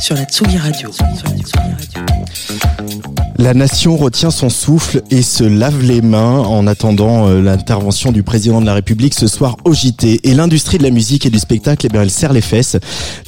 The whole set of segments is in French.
sur la Tsugi Radio. La nation retient son souffle et se lave les mains en attendant euh, l'intervention du président de la République ce soir au JT. Et l'industrie de la musique et du spectacle, eh bien, elle serre les fesses.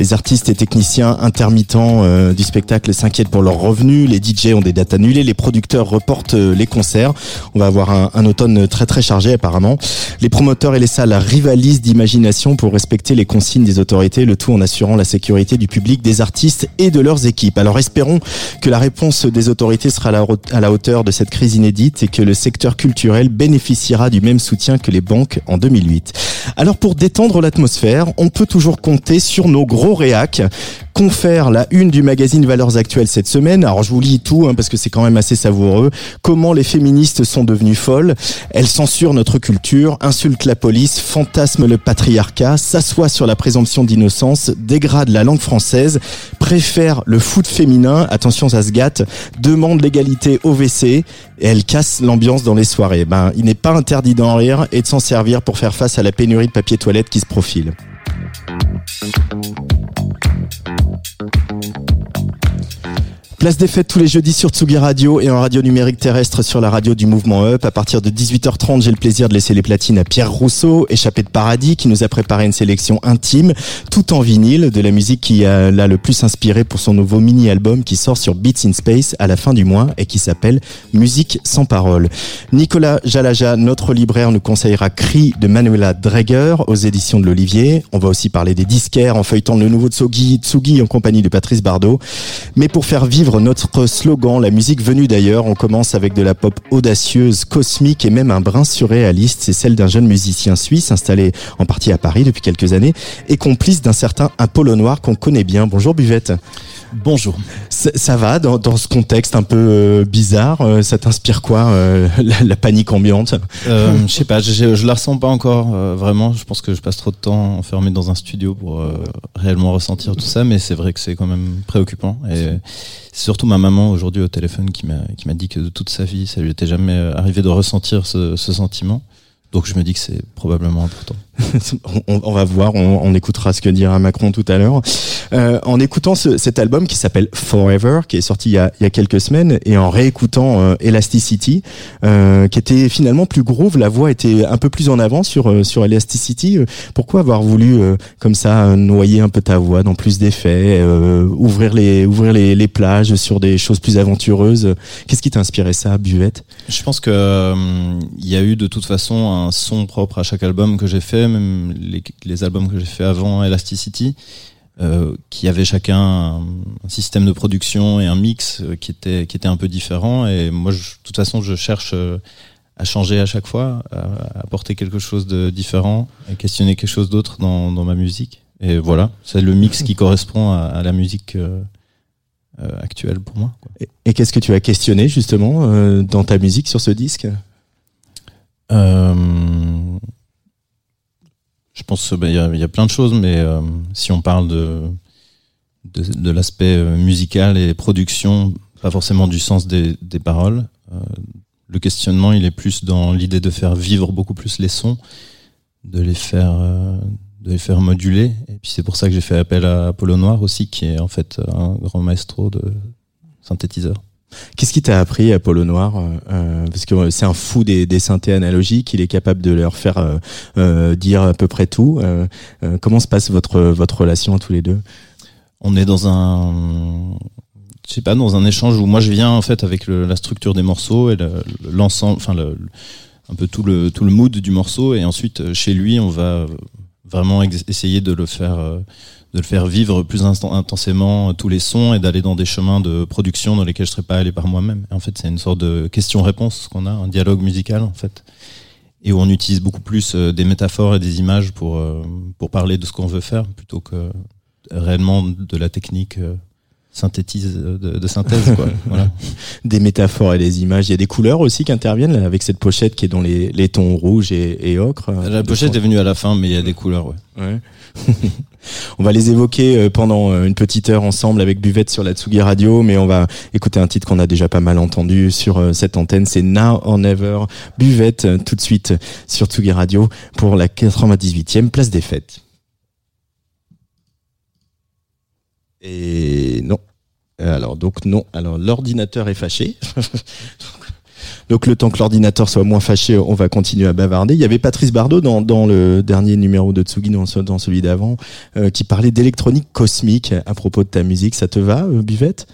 Les artistes et techniciens intermittents euh, du spectacle s'inquiètent pour leurs revenus. Les DJ ont des dates annulées. Les producteurs reportent euh, les concerts. On va avoir un, un automne très très chargé apparemment. Les promoteurs et les salles rivalisent d'imagination pour respecter les consignes des autorités, le tout en assurant la sécurité du public, des artistes et de leurs équipes. Alors espérons que la réponse des autorités sera à la, hauteur de cette crise inédite et que le secteur culturel bénéficiera du même soutien que les banques en 2008. Alors pour détendre l'atmosphère, on peut toujours compter sur nos gros réacs confère la une du magazine Valeurs Actuelles cette semaine. Alors je vous lis tout hein, parce que c'est quand même assez savoureux. Comment les féministes sont devenues folles. Elles censurent notre culture, insultent la police, fantasment le patriarcat, s'assoient sur la présomption d'innocence, dégradent la langue française, préfèrent le foot féminin, attention ça se gâte, demandent l'égalité au WC et elles cassent l'ambiance dans les soirées. Ben, il n'est pas interdit d'en rire et de s'en servir pour faire face à la pénurie de papier toilette qui se profile. Place des fêtes tous les jeudis sur Tsugi Radio et en radio numérique terrestre sur la radio du mouvement Up. À partir de 18h30, j'ai le plaisir de laisser les platines à Pierre Rousseau, échappé de paradis, qui nous a préparé une sélection intime, tout en vinyle, de la musique qui l'a le plus inspiré pour son nouveau mini-album qui sort sur Beats in Space à la fin du mois et qui s'appelle Musique sans parole. Nicolas Jalaja, notre libraire, nous conseillera Cri de Manuela Dreger aux éditions de l'Olivier. On va aussi parler des disquaires en feuilletant le nouveau Tsugi, Tsugi en compagnie de Patrice Bardot. Mais pour faire vivre notre slogan, la musique venue d'ailleurs. On commence avec de la pop audacieuse, cosmique et même un brin surréaliste. C'est celle d'un jeune musicien suisse installé en partie à Paris depuis quelques années et complice d'un certain Apollo Noir qu'on connaît bien. Bonjour Buvette. Bonjour. Ça, ça va dans, dans, ce contexte un peu euh, bizarre euh, Ça t'inspire quoi euh, la, la, panique ambiante? Je sais pas, je, je, la ressens pas encore vraiment. Je pense que je passe trop de temps enfermé dans un studio pour réellement ressentir tout ça, mais c'est vrai que c'est quand même préoccupant. Et c'est surtout ma maman aujourd'hui au téléphone qui m'a qui m'a dit que de toute sa vie, ça lui était jamais arrivé de ressentir ce, ce sentiment. Donc je me dis que c'est probablement important. on, on, va voir, on, on, écoutera ce que dira Macron tout à l'heure. Euh, en écoutant ce, cet album qui s'appelle Forever, qui est sorti il y a, il y a quelques semaines, et en réécoutant euh, Elasticity, euh, qui était finalement plus groove, la voix était un peu plus en avant sur euh, sur Elasticity. Pourquoi avoir voulu euh, comme ça noyer un peu ta voix dans plus d'effets, ouvrir les ouvrir les, les, plages sur des choses plus aventureuses? Qu'est-ce qui t'a inspiré ça, Buvette? Je pense que il y a eu de toute façon un son propre à chaque album que j'ai fait même les, les albums que j'ai fait avant Elasticity, euh, qui avaient chacun un, un, système de production et un mix euh, qui était qui était un peu différent. Et moi, je, de toute façon, je cherche euh, à changer à chaque fois, à apporter quelque chose de différent, à questionner quelque chose d'autre dans, dans ma musique. Et voilà, c'est le mix qui correspond à, à la musique actuelle pour moi. Quoi. Et, et qu'est-ce que tu as questionné justement dans ta musique sur ce disque? Je pense qu'il bah, y, a, plein de choses, mais euh, si on parle de, de, l'aspect euh, musical et production, pas forcément du sens des, des paroles, euh, le questionnement, il est plus dans l'idée de faire vivre beaucoup plus les sons, de les faire, de les faire moduler. Et puis c'est pour ça que j'ai fait appel à Apollo Noir aussi, qui est en fait un grand maestro de synthétiseur. Qu'est-ce qui t'a appris Apollo Noir euh, Parce que c'est un fou des, des, synthés analogiques, il est capable de leur faire euh, euh, dire à peu près tout. Euh, euh, comment se passe votre votre relation tous les deux? On est dans un je sais pas dans un échange où moi je viens en fait avec la structure des morceaux et l'ensemble, enfin un peu tout le tout le mood du morceau et ensuite chez lui on va vraiment essayer de le faire de le faire vivre plus intensément tous les sons et d'aller dans des chemins de production dans lesquels je serais pas allé par moi-même. En fait, c'est une sorte de question-réponse qu'on a, un dialogue musical en fait. et où on utilise beaucoup plus des métaphores et des images pour pour parler de ce qu'on veut faire plutôt que réellement de la technique synthétise de, de synthèse quoi. voilà. Des métaphores et des images. Il y a des couleurs aussi qui interviennent là, avec cette pochette qui est dans les, les tons rouges et, et ocre. La pochette est venue à la fin, mais il y a des couleurs, ouais. ouais. on va les évoquer euh, pendant euh, une petite heure ensemble avec Buvette sur la Tsugi Radio, mais on va écouter un titre qu'on a déjà pas mal entendu sur euh, cette antenne. C'est Now or Never. Buvette tout de suite sur Tsugi Radio pour la 98e place des fêtes. Et non. Alors donc non. Alors l'ordinateur est fâché. donc le temps que l'ordinateur soit moins fâché, on va continuer à bavarder. Il y avait Patrice Bardot dans, dans le dernier numéro de Tsugi, dans, celui d'avant, euh, qui parlait d'électronique cosmique à propos de ta musique. Ça te va, euh, Buvette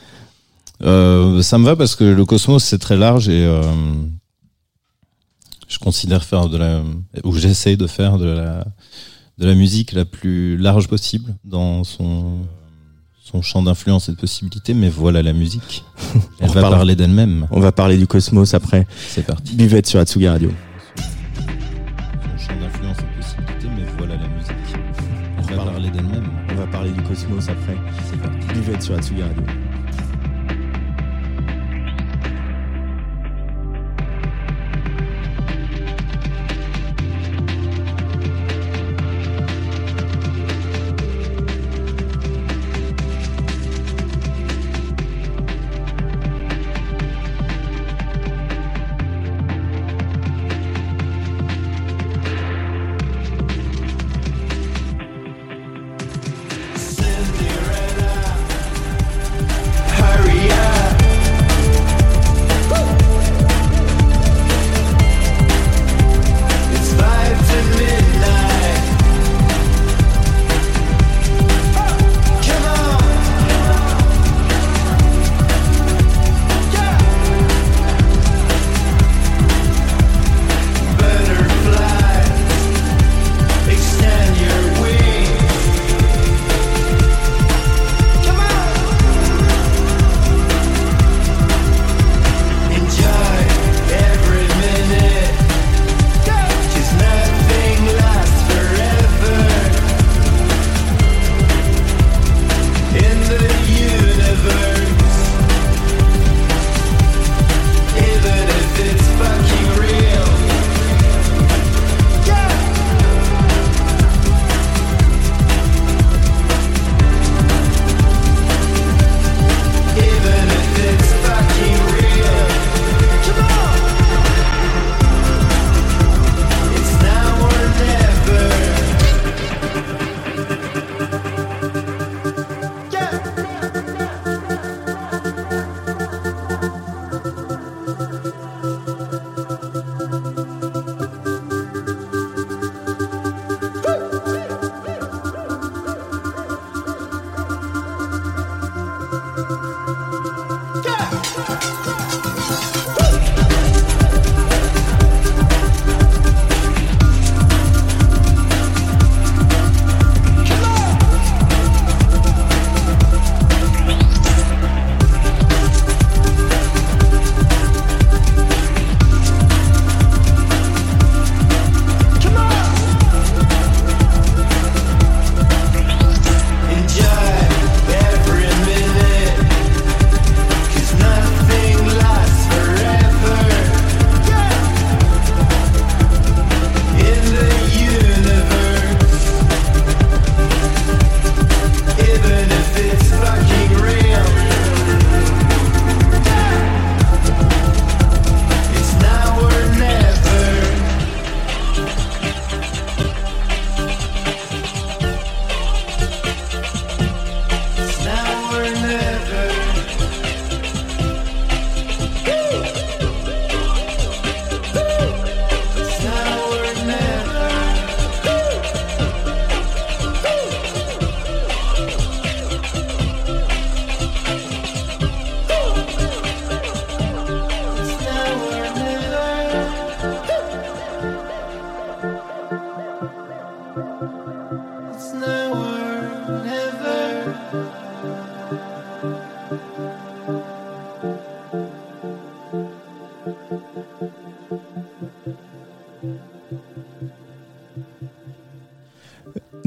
euh, Ça me va parce que le cosmos c'est très large et euh, je considère faire de la ou j'essaye de faire de la de la musique la plus large possible dans son son champ d'influence et de possibilités, mais voilà la musique. Elle va parler d'elle-même. On va parler du cosmos après. C'est parti. Buvette sur Atsugi Radio. Son champ d'influence et de possibilités, mais voilà la musique. Elle va parler d'elle-même. On va parler du cosmos après. C'est parti. Buvette sur Atsugi Radio.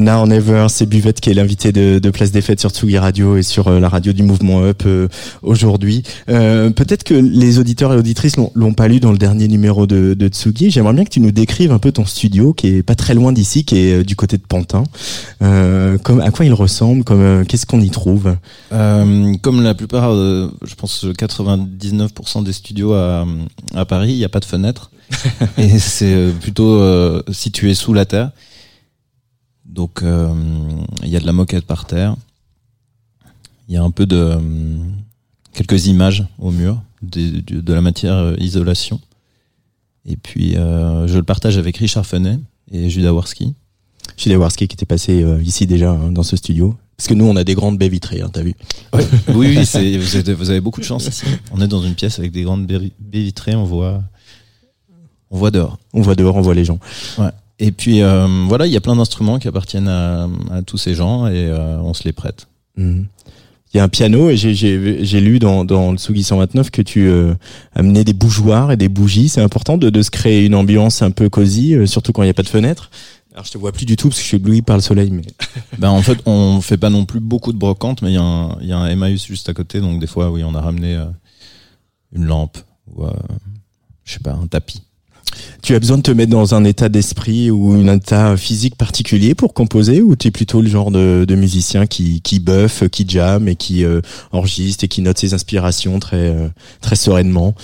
Now Never, c'est Buvette qui est l'invité de, de, Place des Fêtes sur Tsugi Radio et sur euh, la radio du mouvement Up euh, aujourd'hui. Euh, Peut-être que les auditeurs et auditrices l'ont pas lu dans le dernier numéro de, de Tsugi. J'aimerais bien que tu nous décrives un peu ton studio qui est pas très loin d'ici, qui est du côté de Pantin. comme, à quoi il ressemble Comme Qu'est-ce qu'on y trouve? Comme la plupart, je pense 99% des studios à, à Paris, il n'y a pas de fenêtre. et c'est plutôt situé sous la terre. Donc euh, il y a de la moquette par terre. Il y a un peu de euh, quelques images au mur, de, de, la matière euh, isolation. Et puis je le partage avec Richard Fenet et Judas Warski. Judas Warski qui était passé ici déjà hein, dans ce studio. Parce que nous, on a des grandes baies vitrées, hein, t'as vu Oui, oui, vous, avez, vous, avez, beaucoup de chance ici. On est dans une pièce avec des grandes baies vitrées, on voit, on voit dehors. On voit dehors, on voit les gens. Ouais. Et puis euh, voilà, il y a plein d'instruments qui appartiennent à, à, tous ces gens et euh, on se les prête. Mhm. Il y a un piano et j'ai lu dans, dans le Sugi 129 que tu euh, amenais des bougeoirs et des bougies. C'est important de, de se créer une ambiance un peu cosy, euh, surtout quand il n'y a pas de fenêtre. Alors je te vois plus du tout parce que je suis ébloui par le soleil. Mais ben en fait, on fait pas non plus beaucoup de brocantes, mais il y a un, il y a un Emmaüs juste à côté, donc des fois oui, on a ramené une lampe ou je sais pas un tapis. Tu as besoin de te mettre dans un état d'esprit ou un état physique particulier pour composer ou tu es plutôt le genre de, musicien qui, qui buff, qui jam et qui euh, enregistre et qui note ses inspirations très, euh, très sereinement?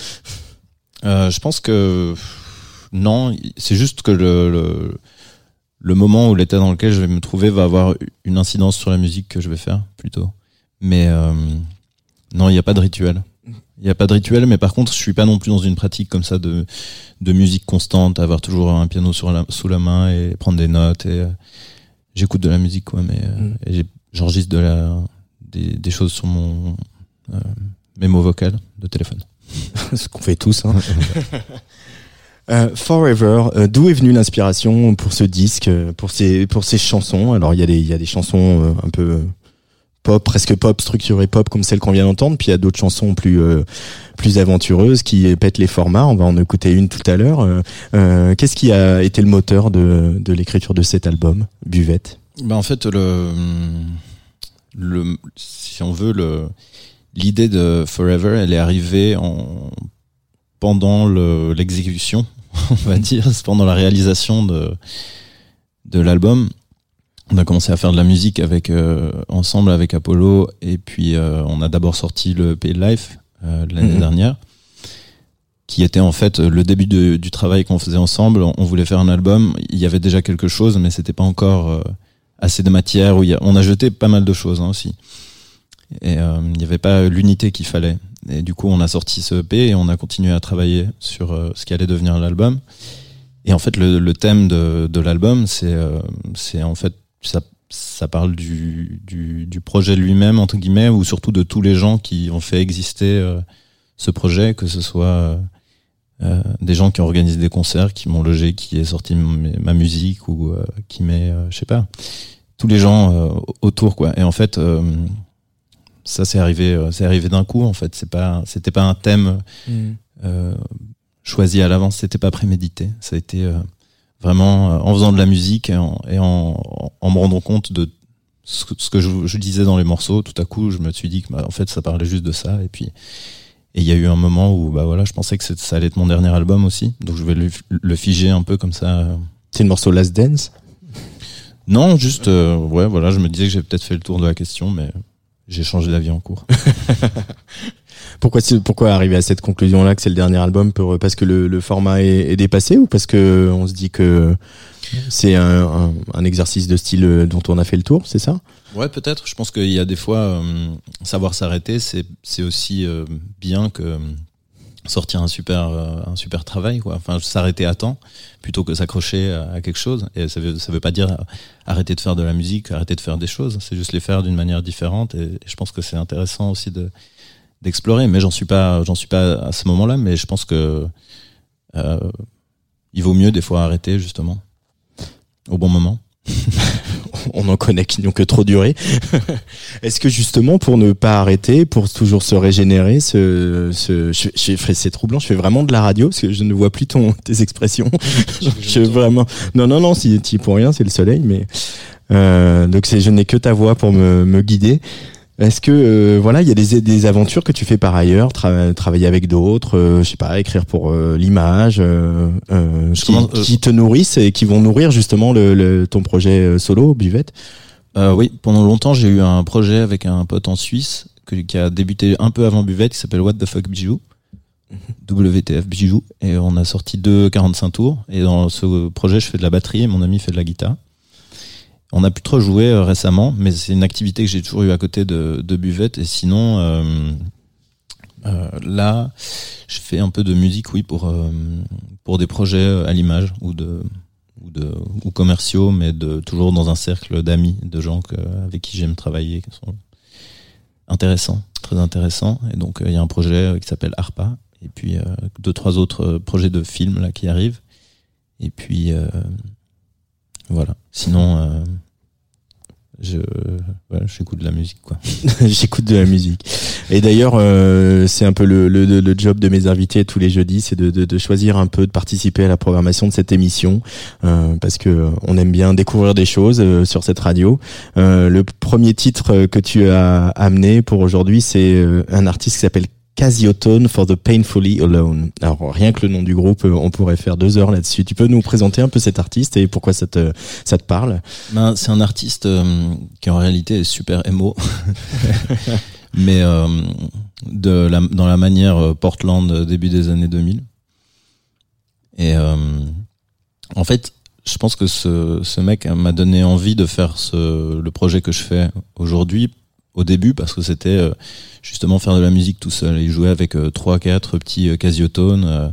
Euh, Je pense que non, c'est juste que le, le, le moment ou l'état dans lequel je vais me trouver va avoir une incidence sur la musique que je vais faire plutôt. Mais non, il n'y a pas de rituel. Il n'y a pas de rituel, mais par contre, je suis pas non plus dans une pratique comme ça de, de musique constante, avoir toujours un piano sur la, sous la main et prendre des notes. Et euh, j'écoute de la musique, quoi, mais euh, mm. j'enregistre de la des, des, choses sur mon euh, mémo vocal de téléphone. Ce qu'on fait tous. Hein. Euh, Forever, d'où est venue l'inspiration pour ce disque, pour ces pour ces chansons? Alors il y a des il y a des chansons un peu pop, presque pop, structuré pop comme celle qu'on vient d'entendre. Puis il y a d'autres chansons plus euh, plus aventureuses qui pètent les formats. On va en écouter une tout à l'heure. Euh, euh, qu'est-ce qui a été le moteur de, de l'écriture de cet album, Buvette? Ben en fait le le si on veut le l'idée de Forever, elle est arrivée en pendant l'exécution, on va dire, pendant la réalisation de de l'album on a commencé à faire de la musique avec euh, ensemble avec Apollo et puis euh, on a d'abord sorti le Pay Life euh, l'année mhm. dernière qui était en fait le début du travail qu'on faisait ensemble. On voulait faire un album. Il y avait déjà quelque chose mais c'était pas encore assez de matière où on a jeté pas mal de choses hein, aussi. Et il n'y avait pas l'unité qu'il fallait. Et du coup on a sorti ce EP et on a continué à travailler sur ce qui allait devenir l'album. Et en fait le, le thème de, de l'album c'est c'est en fait ça, ça parle du, du, du projet lui-même, entre guillemets, ou surtout de tous les gens qui ont fait exister euh, ce projet, que ce soit euh, euh, des gens qui organisent des concerts, qui m'ont logé, qui est sorti ma musique, ou qui met, je sais pas, tous les gens autour, quoi. Et en fait, ça c'est arrivé, c'est arrivé d'un coup, en fait. C'est pas, c'était pas un thème mmh. choisi à l'avance, c'était pas prémédité. Ça a été vraiment euh, en faisant de la musique et en, et en, en me rendant compte de ce que, ce que je, je, disais dans les morceaux, tout à coup, je me suis dit que bah, en fait, ça parlait juste de ça. Et puis, et il y a eu un moment où, bah voilà, je pensais que ça allait être mon dernier album aussi, donc je vais le, le figer un peu comme ça. C'est le morceau Last Dance? Non, juste, euh, ouais, voilà, je me disais que j'ai peut-être fait le tour de la question, mais j'ai changé d'avis en cours. Pourquoi, pourquoi arriver à cette conclusion-là que c'est le dernier album Parce que le, format est, dépassé ou parce que on se dit que c'est un, exercice de style dont on a fait le tour, c'est ça? Ouais, peut-être. Je pense qu'il y a des fois, euh, savoir s'arrêter, c'est, aussi euh, bien que euh, sortir un super, un super travail. Enfin, s'arrêter à temps plutôt que s'accrocher à, quelque chose. Et ça veut, ça veut pas dire arrêter de faire de la musique, arrêter de faire des choses. C'est juste les faire d'une manière différente. Et je pense que c'est intéressant aussi de d'explorer. Mais j'en suis pas, j'en suis pas à ce moment-là. Mais je pense que euh, il vaut mieux des fois arrêter justement au bon moment. on en connaît qui n'ont que trop duré. Est-ce que justement pour ne pas arrêter, pour toujours se régénérer, ce, ce je, je, c'est troublant. Je fais vraiment de la radio parce que je ne vois plus ton tes expressions. je, je vraiment. Non non non, si tu pour rien, c'est le soleil, mais Euh, donc c'est je n'ai que ta voix pour me, me guider. Est-ce que euh, voilà, il y a des, des aventures que tu fais par ailleurs, tra- travailler avec d'autres, euh, je sais pas, écrire pour euh, l'image, euh, euh, qui, euh, qui te nourrissent et qui vont nourrir justement le, le- ton projet solo, Buvette? Euh, oui, pendant longtemps, j'ai eu un projet avec un pote en Suisse que- qui a débuté un peu avant Buvette, qui s'appelle What the Fuck Bijou. WTF Bijou. Et on a sorti deux 45 tours. Et dans ce projet, je fais de la batterie et mon ami fait de la guitare. On a plus trop joué euh, récemment, mais c'est une activité que j'ai toujours eu à côté de, de Buvette. Et sinon, euh, euh, là, je fais un peu de musique, oui, pour, euh, pour des projets à l'image ou de, ou de ou commerciaux, mais de toujours dans un cercle d'amis, de gens que, avec qui j'aime travailler, qui sont intéressants, très intéressants. Et donc il y a un projet qui s'appelle ARPA, et puis deux trois autres projets de films là qui arrivent. Et puis voilà. Sinon, euh, je j'écoute de la musique quoi. J'écoute de la musique. Et d'ailleurs, euh, c'est un peu le, le, le job de mes invités tous les jeudis, c'est de, de, de choisir un peu, de participer à la programmation de cette émission, euh, parce que euh, on aime bien découvrir des choses euh, sur cette radio. Euh, le premier titre euh, que tu as amené pour aujourd'hui, c'est un artiste qui s'appelle Casiotone for the Painfully Alone. Alors rien que le nom du groupe, euh, on pourrait faire deux heures là-dessus. Tu peux nous présenter un peu cet artiste et pourquoi ça te ça te parle Ben, c'est un artiste euh, qui en réalité est super émo, mais euh, de la, dans la manière euh, Portland euh, début des années 2000. Et euh, en fait, je pense que ce, ce mec m'a donné envie de faire ce, le projet que je fais aujourd'hui au début parce que c'était euh, justement faire de la musique tout seul. Il jouait avec euh, trois quatre petits euh, casiotones. euh,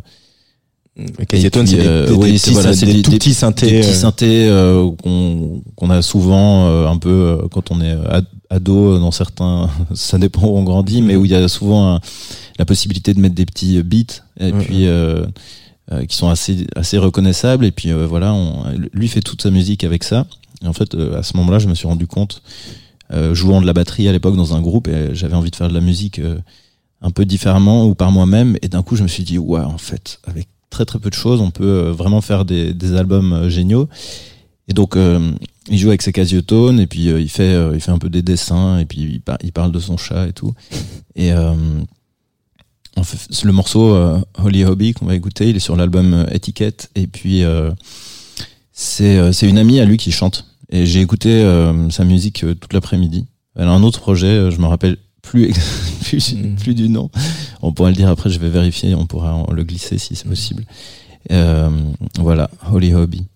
Casiotone, c'est des, euh, des- voilà, des tout petits synthés. des petits synthés euh, qu'on qu'on a souvent euh, un peu euh, quand on est ad- ado dans certains ça dépend où on grandit mais où il y a souvent la possibilité de mettre des petits beats et Mhm. puis euh, euh, qui sont assez assez reconnaissables et puis euh, voilà on, lui fait toute sa musique avec ça et en fait euh, à ce moment-là je me suis rendu compte jouant de la batterie à l'époque dans un groupe et j'avais envie de faire de la musique euh, un peu différemment ou par moi-même. Et d'un coup je me suis dit ouais en fait avec très très peu de choses on peut euh, vraiment faire des, albums euh, géniaux. Et donc euh, il joue avec ses casiotones et puis euh, il fait euh, il fait un peu des dessins et puis il, par- il parle de son chat et tout. Et euh, le morceau euh, Holy Hobby qu'on va écouter il est sur l'album euh, Etiquette. Et puis euh, euh, c'est une amie à lui qui chante et j'ai écouté euh, sa musique euh, toute l'après-midi. Elle a un autre projet euh, je me rappelle plus plus, Mhm. plus du nom. On pourra le dire après je vais vérifier on pourra le glisser si c'est possible. Euh, voilà Holy Hobby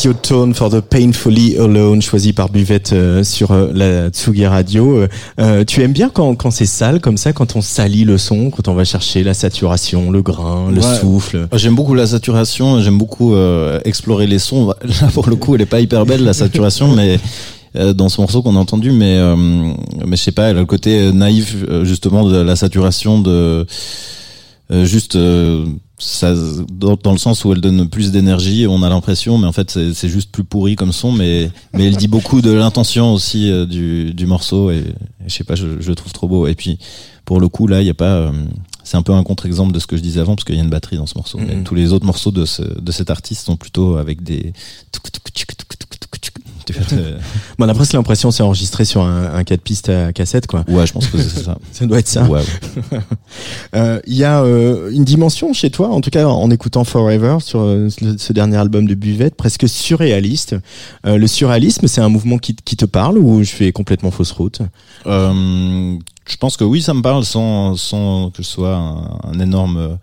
Casio Tone for the Painfully Alone, choisi par Buvette euh, sur euh, la Tsugi Radio. Euh, euh, tu aimes bien quand, quand c'est sale comme ça, quand on salit le son, quand on va chercher la saturation, le grain, le Ouais. souffle? J'aime beaucoup la saturation, j'aime beaucoup euh, explorer les sons. Là, pour le coup, elle est pas hyper belle la saturation, mais euh, dans ce morceau qu'on a entendu, mais euh, mais je sais pas, elle a le côté naïf euh, justement de la saturation de euh, juste euh, ça dans, dans le sens où elle donne plus d'énergie, on a l'impression, mais en fait c'est juste plus pourri comme son, mais mais elle dit beaucoup de l'intention aussi euh, du du morceau et, et je sais pas, je, je le trouve trop beau. Et puis pour le coup là, il y a pas euh, c'est un peu un contre-exemple de ce que je disais avant parce qu'il y a une batterie dans ce morceau. Mais Mhm. tous les autres morceaux de ce de cet artiste sont plutôt avec des euh, Bon, on a presque l'impression c'est enregistré sur un, un 4 pistes à cassette, quoi. Ouais, je pense que c'est ça. Ça doit être ça. Ouais, ouais. Euh, Il y a euh, une dimension chez toi, en tout cas en écoutant Forever sur euh, ce, dernier album de Buvette, presque surréaliste. Le surréalisme, c'est un mouvement qui, qui te parle ou je fais complètement fausse route? Je pense que oui, ça me parle sans, sans que je sois un, un énorme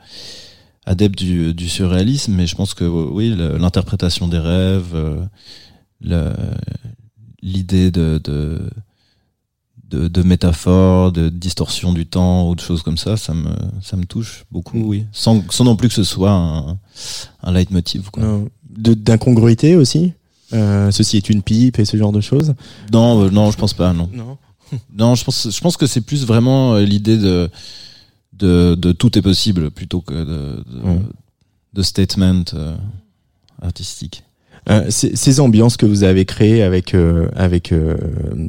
adepte du, du surréalisme, mais je pense que oui, l'interprétation des rêves, l'idée de, de, de, de métaphore, de distorsion du temps ou de choses comme ça, ça me, ça me touche beaucoup, oui. Sans, sans non plus que ce soit un, un leitmotiv, D'incongruité aussi euh, Ceci est une pipe et ce genre de choses? Non, euh, non, je pense pas, non. Non. Non, je pense, je pense que c'est plus vraiment euh, l'idée de, de, de tout est possible plutôt que de, de, Ouais. de statement euh, artistique. Euh, ces, ces ambiances que vous avez créées avec euh, avec euh,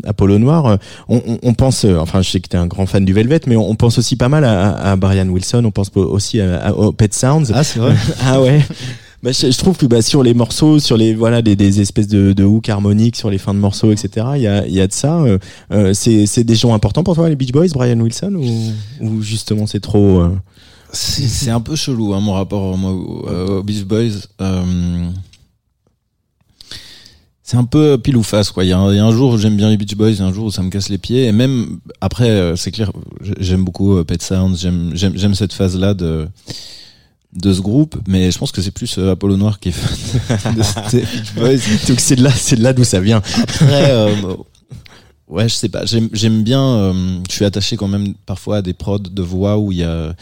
Apollo Noir, on, on, on pense, enfin je sais que tu es un grand fan du Velvet, mais on, on pense aussi pas mal à, à Brian Wilson, on pense aussi à, à- aux Pet Sounds. Ah, c'est vrai. Ah ouais. Bah, je, je trouve que bah, sur les morceaux, sur les voilà des, des espèces de, de hooks harmoniques sur les fins de morceaux, etc. Il y a, il y a de ça. Euh, c'est des gens importants pour toi les Beach Boys, Brian Wilson, ou, ou justement c'est trop. euh, C'est un peu chelou, hein, mon rapport moi, au- euh, aux Beach Boys. Euh, c'est un peu pile ou face, quoi. Il y, a un- il y a un jour où j'aime bien les Beach Boys, il y a un jour où ça me casse les pieds. Et même après, euh, c'est clair, j'aime beaucoup euh, Pet Sounds, j'aime j'aime j'aime cette phase-là de de ce groupe, mais je pense que c'est plus euh, Apollo Noir qui est fan de ces Beach Boys. Donc c'est de là, c'est de là d'où ça vient. Après, euh, ouais, je sais pas. J'aime, j'aime bien. euh, je suis attaché quand même parfois à des prods de voix où il y a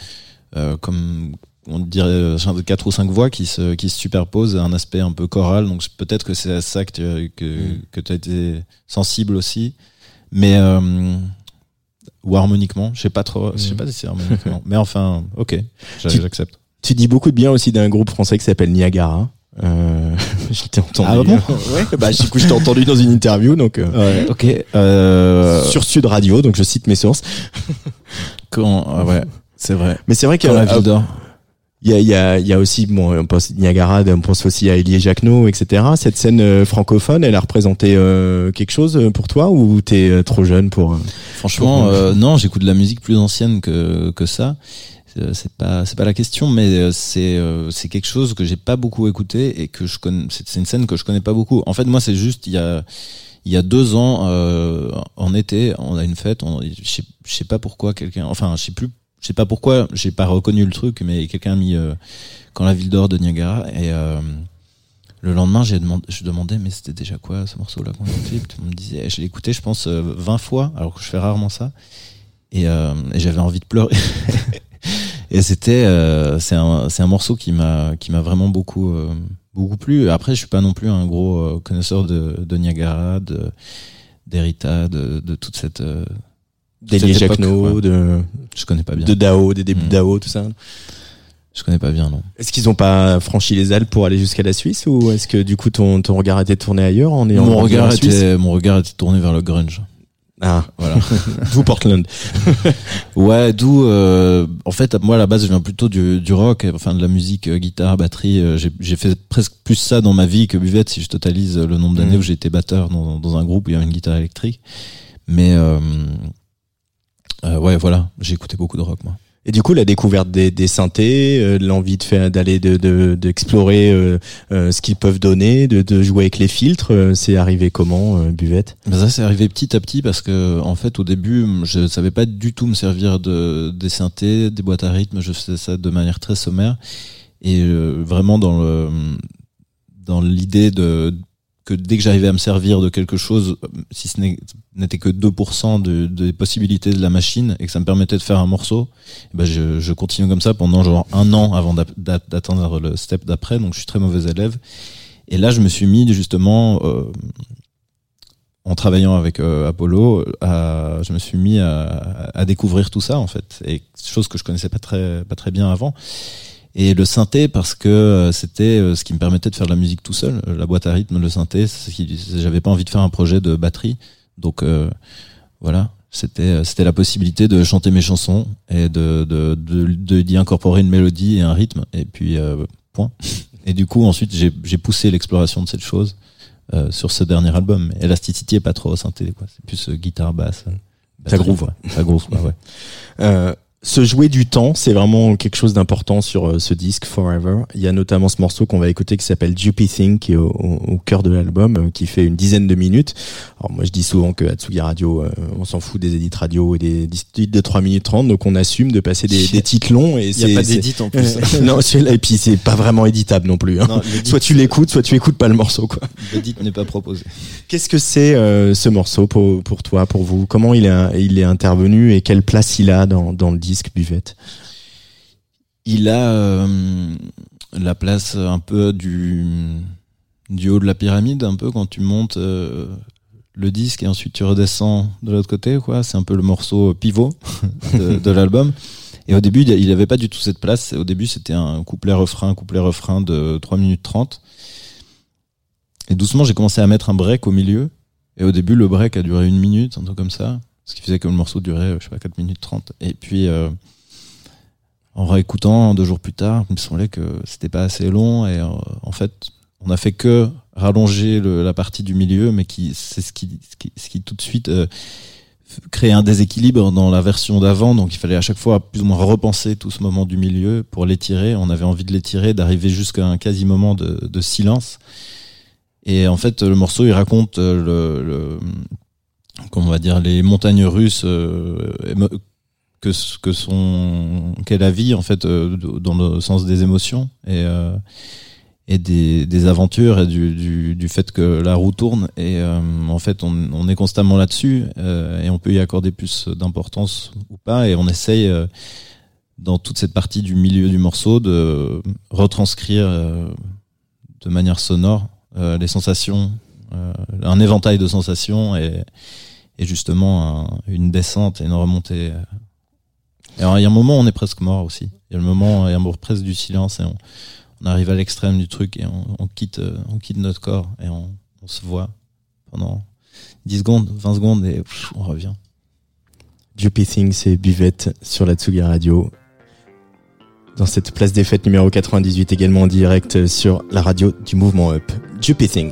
euh, comme on dirait euh, genre de quatre ou cinq voix qui se qui se superposent à un aspect un peu choral. Donc peut-être que c'est à ça que tu, que Mm. que tu as été sensible aussi, mais euh, ou harmoniquement. Je sais pas trop. Je sais Mm. pas si c'est harmoniquement. mais enfin, ok, Tu- j'accepte. Tu dis beaucoup de bien aussi d'un groupe français qui s'appelle Niagara. Euh, je t'ai entendu. Ah bon ouais, bah du coup je t'ai entendu dans une interview donc euh, Ouais, ok. Euh, sur Sud Radio donc je cite mes sources. quand, ah ouais, c'est vrai. Mais c'est vrai que la euh, ville d'or. Il y a, y, a, y a aussi, bon, on pense Niagara, on pense aussi à Elie Jacquenot, etc. Cette scène euh, francophone, elle a représenté euh, quelque chose euh, pour toi ou t'es euh, trop jeune pour Franchement, euh, non, j'écoute de la musique plus ancienne que que ça. C'est pas c'est pas la question, mais c'est euh, c'est quelque chose que j'ai pas beaucoup écouté et que je connais. C'est c'est une scène que je connais pas beaucoup. En fait, moi, c'est juste il y a il y a deux ans euh, en été, on a une fête. On, je sais je sais pas pourquoi quelqu'un. Enfin, je sais plus. Je sais pas pourquoi. J'ai pas reconnu le truc, mais quelqu'un a mis euh, quand la ville d'or de Niagara et euh, le lendemain, j'ai demandé, je demandais, mais c'était déjà quoi ce morceau-là qu'on On me disait, je l'ai écouté, je pense, euh, 20 fois, alors que je fais rarement ça. Et, euh, et j'avais envie de pleurer. et c'était, euh, c'est un, un morceau qui m'a, qui m'a vraiment beaucoup, euh, beaucoup plu. Après, je suis pas non plus un gros euh, connaisseur de, de Niagara, de d'Erita, de, de toute cette. Euh, époque, Jacquenot, ouais. de, je connais pas bien. de Dao, des débuts Mm. de Dao, tout ça Je connais pas bien, non. Est-ce qu'ils ont pas franchi les Alpes pour aller jusqu'à la Suisse ou est-ce que du coup ton, ton regard était tourné ailleurs en ayant Mon regard était, mon regard était tourné vers le grunge. Ah, Voilà. vous Portland. Ouais, d'où euh, en fait moi à la base je viens plutôt du, du rock, enfin de la musique euh, guitare, batterie. euh, j'ai j'ai fait presque plus ça dans ma vie que buvette si je totalise euh, le nombre d'années Mhm. où j'ai été batteur dans, dans un groupe où il y avait une guitare électrique. Mais euh, ouais, voilà, j'ai écouté beaucoup de rock moi. Et du coup, la découverte des, des synthés, euh, l'envie de faire, d'aller, de, de, d'explorer euh, euh, ce qu'ils peuvent donner, de, de jouer avec les filtres, euh, c'est arrivé comment, euh, Buvette? Mais ça c'est arrivé petit à petit parce que en fait au début je savais pas du tout me servir de des synthés, des boîtes à rythme, je faisais ça de manière très sommaire. Et euh, vraiment dans le dans l'idée de que dès que j'arrivais à me servir de quelque chose, si ce n'était que 2% de- des possibilités de la machine et que ça me permettait de faire un morceau, eh ben je, je continue comme ça pendant genre un an avant d'atteindre le step d'après. Donc je suis très mauvais élève. Et là, je me suis mis justement, euh, en travaillant avec euh, Apollo, à, je me suis mis à, découvrir tout ça en fait, et chose que je connaissais pas très bien avant. Et le synthé parce que euh, c'était euh, ce qui me permettait de faire de la musique tout seul. Euh, La boîte à rythme, le synthé, c'est ce qui- j'avais pas envie de faire un projet de batterie, donc euh, voilà. C'était c'était la possibilité de chanter mes chansons et de de de de- d'y incorporer une mélodie et un rythme et puis euh, point. Et du coup ensuite j'ai j'ai poussé l'exploration de cette chose euh, sur ce dernier album. Elasticity est pas trop synthé quoi, c'est plus guitare basse. Ça groove. quoi. Ça groove, bah ouais. Euh, se jouer du temps, c'est vraiment quelque chose d'important sur euh, ce disque Forever. Il y a notamment ce morceau qu'on va écouter qui s'appelle Juppy Thing, qui est au, au- au cœur de l'album, euh, qui fait une dizaine de minutes. Alors moi je dis souvent que Atsugi Radio, euh, on s'en fout des édits radio et des titres de 3 minutes 30, donc on assume de passer des, des titres longs et Il y a pas d'édit en plus. non, celui-là, et puis c'est pas vraiment éditable non plus. hein. Non, soit tu l'écoutes, soit tu écoutes pas le morceau. Quoi. L'édit n'est pas proposé. Qu'est-ce que c'est ce morceau pour, pour toi, pour vous? Comment il est, il est intervenu et quelle place il a dans, dans le disque Buvette Il a euh, la place un peu du, du haut de la pyramide, un peu quand tu montes euh, le disque et ensuite tu redescends de l'autre côté. quoi. C'est un peu le morceau pivot de, de l'album. Et au début, il avait pas du tout cette place. Au début, c'était un couplet-refrain, couplet-refrain de 3 minutes 30. Et doucement, j'ai commencé à mettre un break au milieu. Et au début, le break a duré une minute, un truc comme ça. Ce qui faisait que le morceau durait, je sais pas, 4 minutes 30. Et puis, euh, en réécoutant deux jours plus tard, il me semblait que c'était pas assez long. Et euh, en fait, on a fait que rallonger la partie du milieu, mais qui c'est ce qui, ce qui, ce qui tout de suite euh, créait un déséquilibre dans la version d'avant. Donc il fallait à chaque fois plus ou moins repenser tout ce moment du milieu pour l'étirer. On avait envie de l'étirer, d'arriver jusqu'à un quasi moment de, de silence. Et en fait, le morceau, il raconte euh, le, le comment on va dire, les montagnes russes euh, que que sont qu'est la vie en fait euh, dans le sens des émotions et euh, et des, des aventures et du, du, du fait que la roue tourne. Et en fait on, est constamment là-dessus et on peut y accorder plus d'importance ou pas. Et on essaye dans toute cette partie du milieu du morceau de retranscrire de manière sonore les sensations un éventail de sensations et, et justement un- une descente et une remontée euh. et alors, il y a un moment on est presque mort aussi il y a le moment il y a un moment presque du silence et on, arrive à l'extrême du truc et on, quitte euh, on quitte notre corps et on, se voit pendant 10 secondes 20 secondes et on revient Juppy Thing, c'est Buvette sur la Tsugi Radio. Dans cette place des fêtes numéro 98, également en direct sur la radio du mouvement Up. Juppy Thing.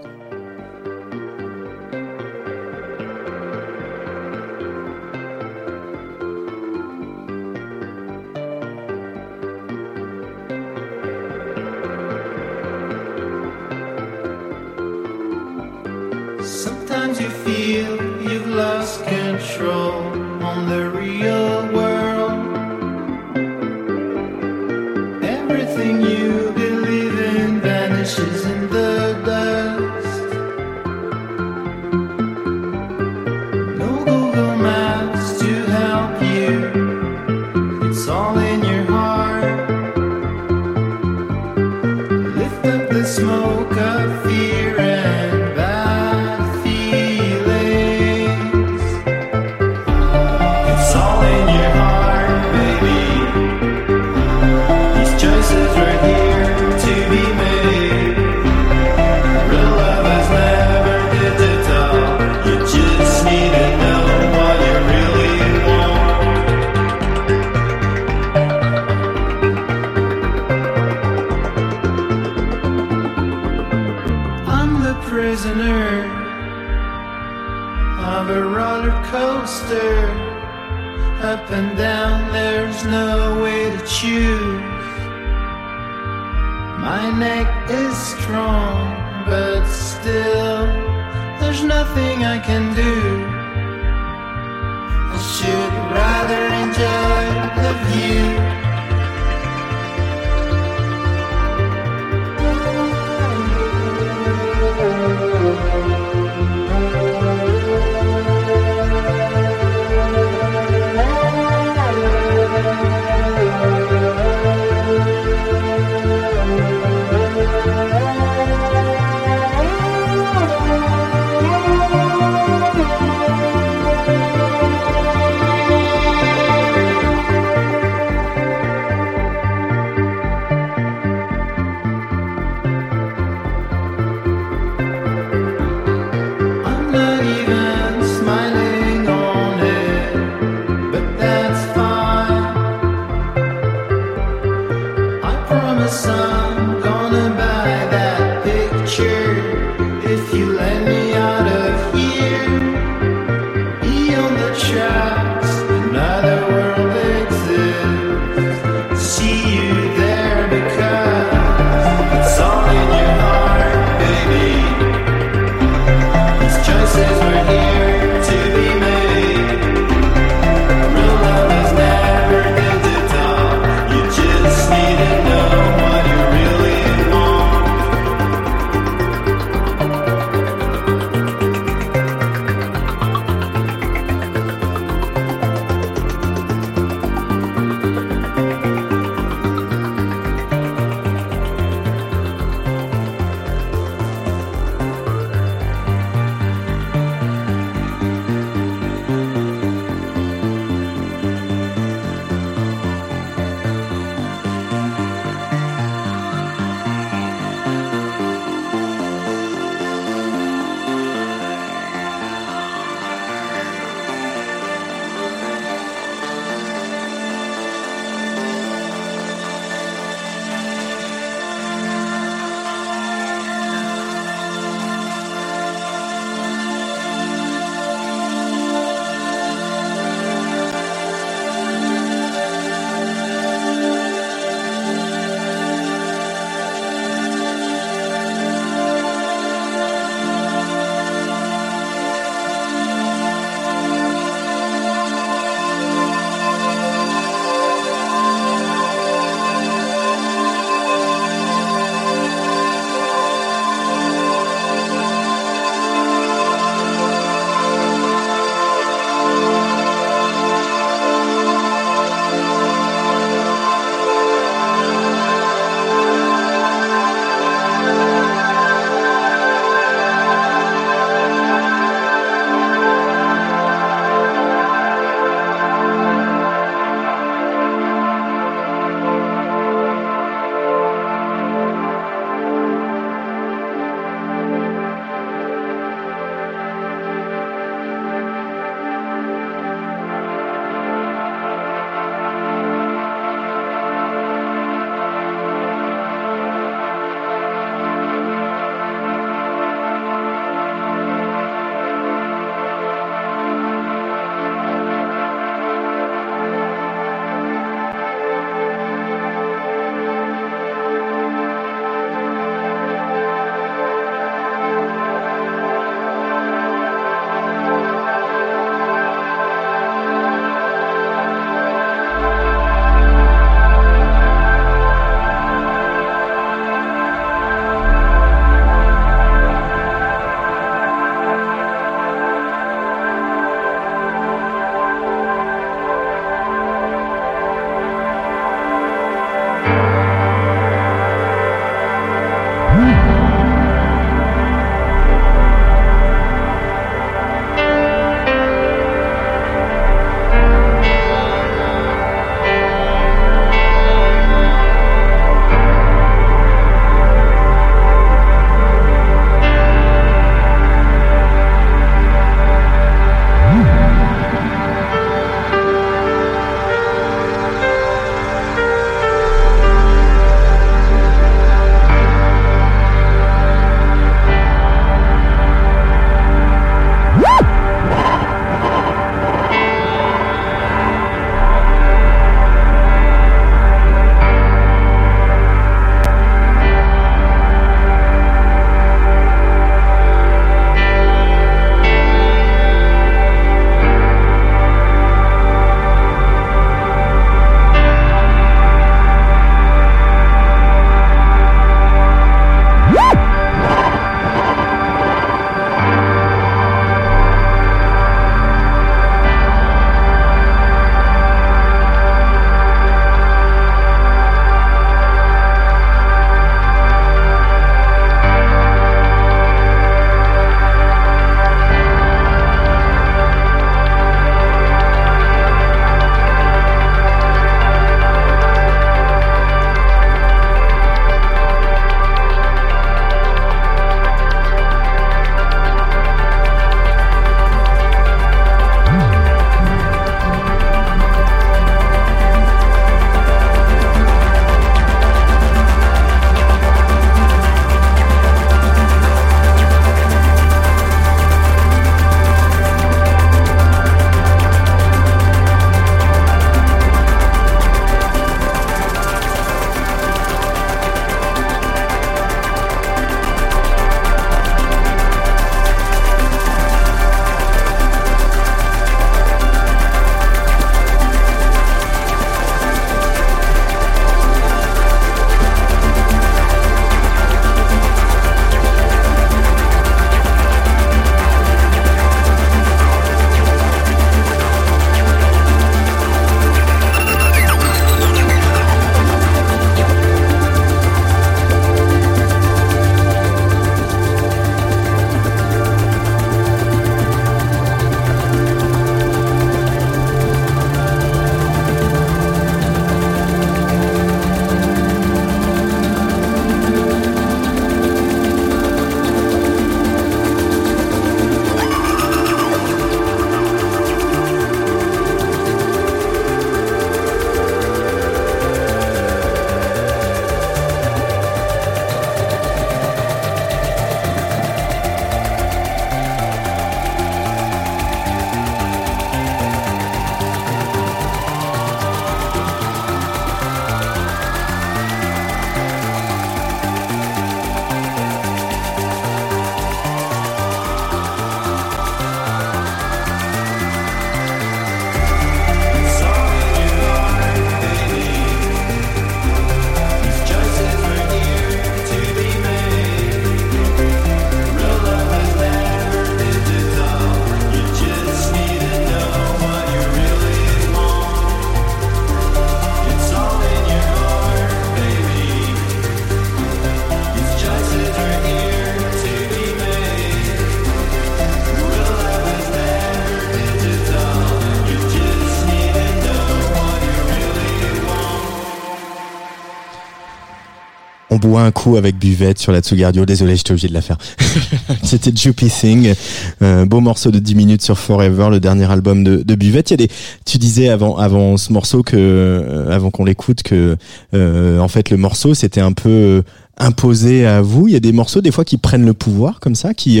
On boit un coup avec buvette sur la Tsugi Radio. Désolé, j'étais obligé de la faire. C'était Juppy Thing, euh, beau morceau de 10 minutes sur Forever, le dernier album de, buvette. Il y a des, tu disais avant, avant ce morceau que, euh, avant qu'on l'écoute, que euh, en fait le morceau c'était un peu imposé à vous. Il y a des morceaux des fois qui prennent le pouvoir comme ça, qui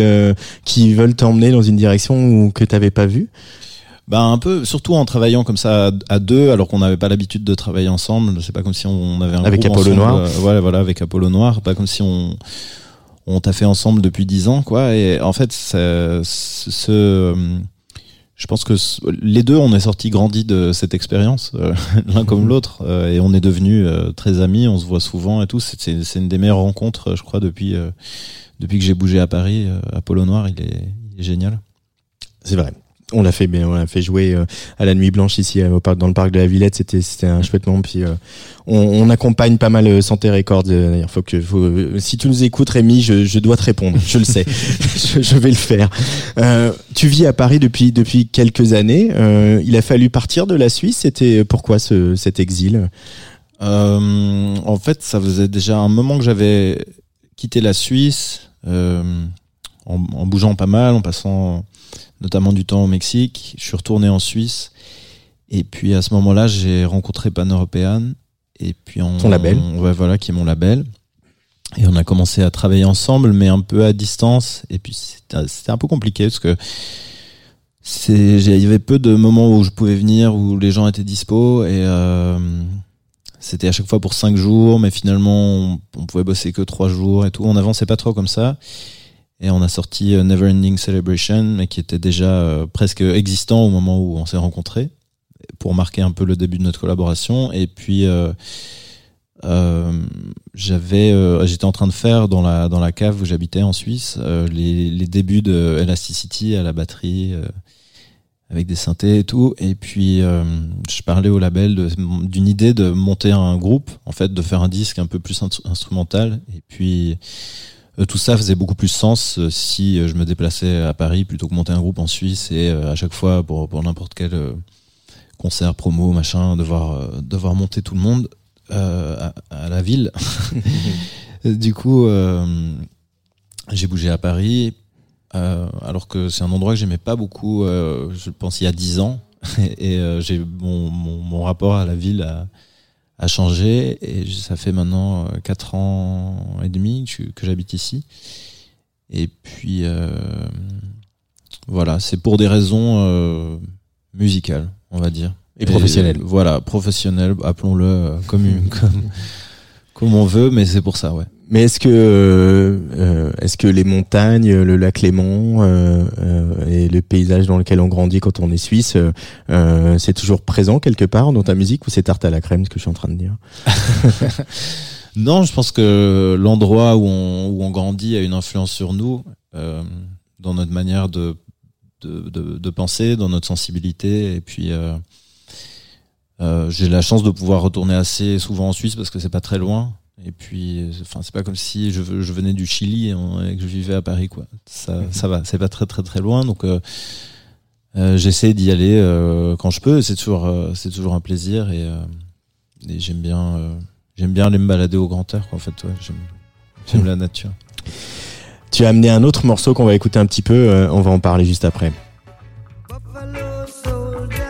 qui veulent t'emmener dans une direction que t'avais pas vu. Bah un peu, surtout en travaillant comme ça à, deux, alors qu'on n'avait pas l'habitude de travailler ensemble. C'est pas comme si on avait un Avec groupe Apollo ensemble, Noir. euh, voilà, voilà, avec Apollo Noir. Pas comme si on on t'a fait ensemble depuis dix ans, quoi. Et en fait, ce, ce, je pense que les deux, on est sortis grandis de cette expérience, euh, l'un comme l'autre, euh, et on est devenus euh, très amis. On se voit souvent et tout. C'est- une des meilleures rencontres, je crois, depuis depuis que j'ai bougé à Paris. Apollo Noir, il est, il est génial. C'est vrai. On l'a fait on l'a fait jouer euh, à la nuit blanche ici euh, au parc, dans le parc de la Villette. C'était c'était un chouette moment. Puis euh, on, on accompagne pas mal Santé Records. D'ailleurs, faut que faut, si tu nous écoutes, Rémi, je, je dois te répondre. Je le sais. je, je vais le faire. Euh, tu vis à Paris depuis depuis quelques années. Euh, il a fallu partir de la Suisse. C'était pourquoi ce, cet exil? Euh, en fait, ça faisait déjà un moment que j'avais quitté la Suisse, euh, en, en bougeant pas mal, en passant notamment du temps au Mexique. Je suis retourné en Suisse. Et puis à ce moment-là, j'ai rencontré Pan European. Et puis on, Ton label. ouais, voilà, qui est mon label. Et on a commencé à travailler ensemble, mais un peu à distance. Et puis c'était un peu compliqué parce que il y avait peu de moments où je pouvais venir, où les gens étaient dispo. Et euh, c'était à chaque fois pour cinq jours, mais finalement on, on pouvait bosser que trois jours et tout. On avançait pas trop comme ça. Et on a sorti euh, Neverending Celebration, mais qui était déjà euh, presque existant au moment où on s'est rencontrés, pour marquer un peu le début de notre collaboration. Et puis euh, j'avais, j'étais en train de faire dans la dans la cave où j'habitais en Suisse les, les débuts de Elasticity à la batterie. avec des synthés et tout. Et puis, je parlais au label d'une idée de monter un groupe, en fait, de faire un disque un peu plus instru- instrumental. Et puis, tout ça faisait beaucoup plus sens euh, si euh, je me déplaçais à Paris plutôt que monter un groupe en Suisse et euh, à chaque fois pour, pour n'importe quel euh, concert, promo, machin, devoir, euh, devoir monter tout le monde euh, à, à la ville. du coup, euh, j'ai bougé à Paris. Euh, alors que c'est un endroit que j'aimais pas beaucoup, euh, je pense il y a dix ans, et euh, j'ai mon, mon, mon rapport à la ville a, a changé, et ça fait maintenant euh, quatre ans et demi que, j'habite ici. Et puis euh, voilà, c'est pour des raisons euh, musicales, on va dire. Et professionnelles. euh, voilà, professionnelles, appelons-le euh, comme, comme, comme on veut, mais c'est pour ça, ouais. Mais est-ce que euh, euh, est-ce que les montagnes, le lac Léman euh, euh, et le paysage dans lequel on grandit quand on est suisse, euh, euh, c'est toujours présent quelque part dans ta musique ou c'est tarte à la crème ce que je suis en train de dire? Non, je pense que l'endroit où on, où on grandit a une influence sur nous, dans notre manière de, de, de, de penser, dans notre sensibilité. Et puis, j'ai la chance de pouvoir retourner assez souvent en Suisse parce que c'est pas très loin. Et puis, euh, enfin, c'est pas comme si je, je venais du Chili et, on- et que je vivais à Paris, quoi. Ça, ça va, c'est pas très très très loin. Donc, euh, euh, j'essaie d'y aller euh, quand je peux. C'est toujours, euh, c'est toujours un plaisir et, euh, et j'aime bien. euh, J'aime bien aller me balader au grand air, quoi, en fait. Ouais, j'aime, j'aime la nature. Tu as amené un autre morceau qu'on va écouter un petit peu, euh, on va en parler juste après. Buffalo soldier,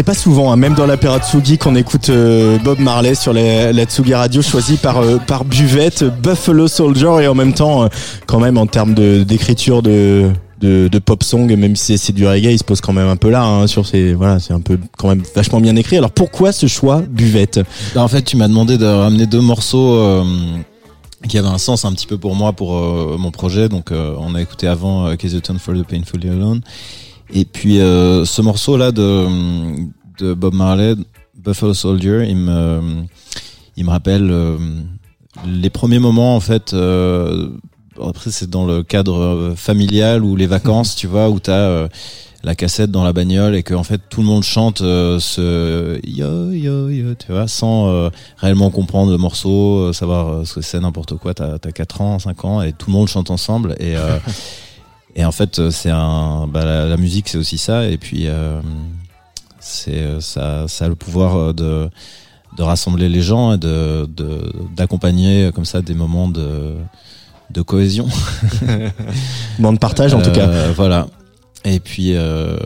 C'est pas souvent, hein, même dans l'apéra Tsugi, qu'on écoute euh, Bob Marley sur la, Tsugi Radio, choisi par euh, par Buvette, Buffalo Soldier, et en même temps, euh, quand même en termes d'écriture de de, pop song, même si c'est- du reggae, il se pose quand même un peu là hein, sur ces voilà, c'est un peu quand même vachement bien écrit. Alors pourquoi ce choix Buvette? Bah, en fait, tu m'as demandé de ramener deux morceaux qui avaient un sens un petit peu pour moi, pour mon projet. Donc, on a écouté avant Case for the Painfully Alone. Et puis, euh, ce morceau-là de, de Bob Marley, Buffalo Soldier, il me, il me rappelle euh, les premiers moments, en fait. Euh, après, c'est dans le cadre familial ou les vacances, tu vois, où t'as euh, la cassette dans la bagnole et que en fait tout le monde chante euh, ce yo yo yo tu vois sans euh, réellement comprendre le morceau savoir euh, ce que c'est n'importe quoi t'as as 4 ans 5 ans et tout le monde chante ensemble et euh, et en fait euh, c'est un bah, la, la musique c'est aussi ça et puis euh, c'est euh, ça ça a le pouvoir euh, de de rassembler les gens et de de- d'accompagner comme ça des moments de de cohésion Moment de partage en tout cas. euh, Voilà. Et puis, euh,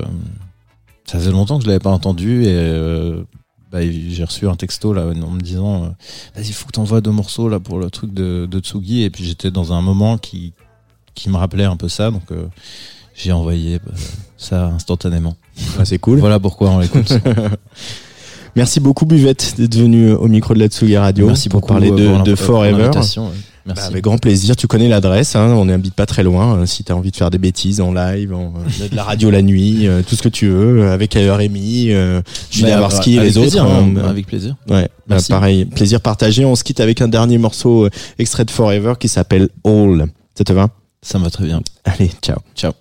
ça faisait longtemps que je l'avais pas entendu et euh, bah, j'ai reçu un texto là en me disant vas-y, il faut que t'envoies deux morceaux là pour le truc de, de Tsugi. Et puis j'étais dans un moment qui qui me rappelait un peu ça, donc euh, j'ai envoyé bah, ça instantanément. Ah, c'est cool. Voilà pourquoi on l'écoute. Merci beaucoup Buvette d'être venu au micro de la Tsugi Radio Merci pour parler euh, de, pour de pour Forever. ouais. Bah, Merci. avec grand plaisir. Tu connais l'adresse. Hein, on n'habite pas très loin. euh, si tu as envie de faire des bêtises en live, en, euh, de la radio la nuit, euh, tout ce que tu veux, euh, avec euh, Rémi, euh, Julien Varski et les autres. hein, euh, avec plaisir. Ouais, bah, pareil. Plaisir partagé. On se quitte avec un dernier morceau euh, extrait de Forever qui s'appelle All. Ça te va? Ça me va très bien. Allez, ciao. Ciao.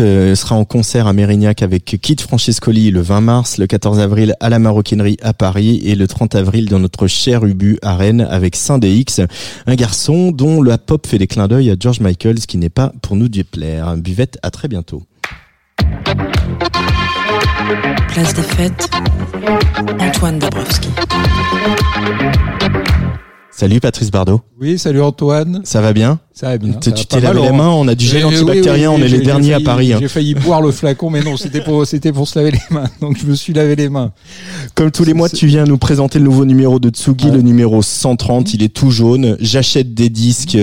Euh, sera en concert à Mérignac avec Kit Francescoli le 20 mars, le 14 avril à la Maroquinerie à Paris et le 30 avril dans notre cher Ubu à Rennes avec Saint-DX, un garçon dont la pop fait des clins d'œil à George Michael, ce qui n'est pas pour nous déplaire. Buvette, à très bientôt. Place des fêtes, Antoine Dabrowski. Salut Patrice Bardot, Oui, salut Antoine. ça va bien Ça va bien. Tu t'es lavé les Laurent. mains, on a du gel oui, antibactérien, oui, on est les derniers à Paris. hein. J'ai failli boire le flacon, mais non, c'était pour, c'était pour se laver les mains. Donc je me suis lavé les mains. Comme tous les mois, tu viens nous présenter le nouveau numéro de Tsugi, le numéro 130. Il est tout jaune. J'achète des disques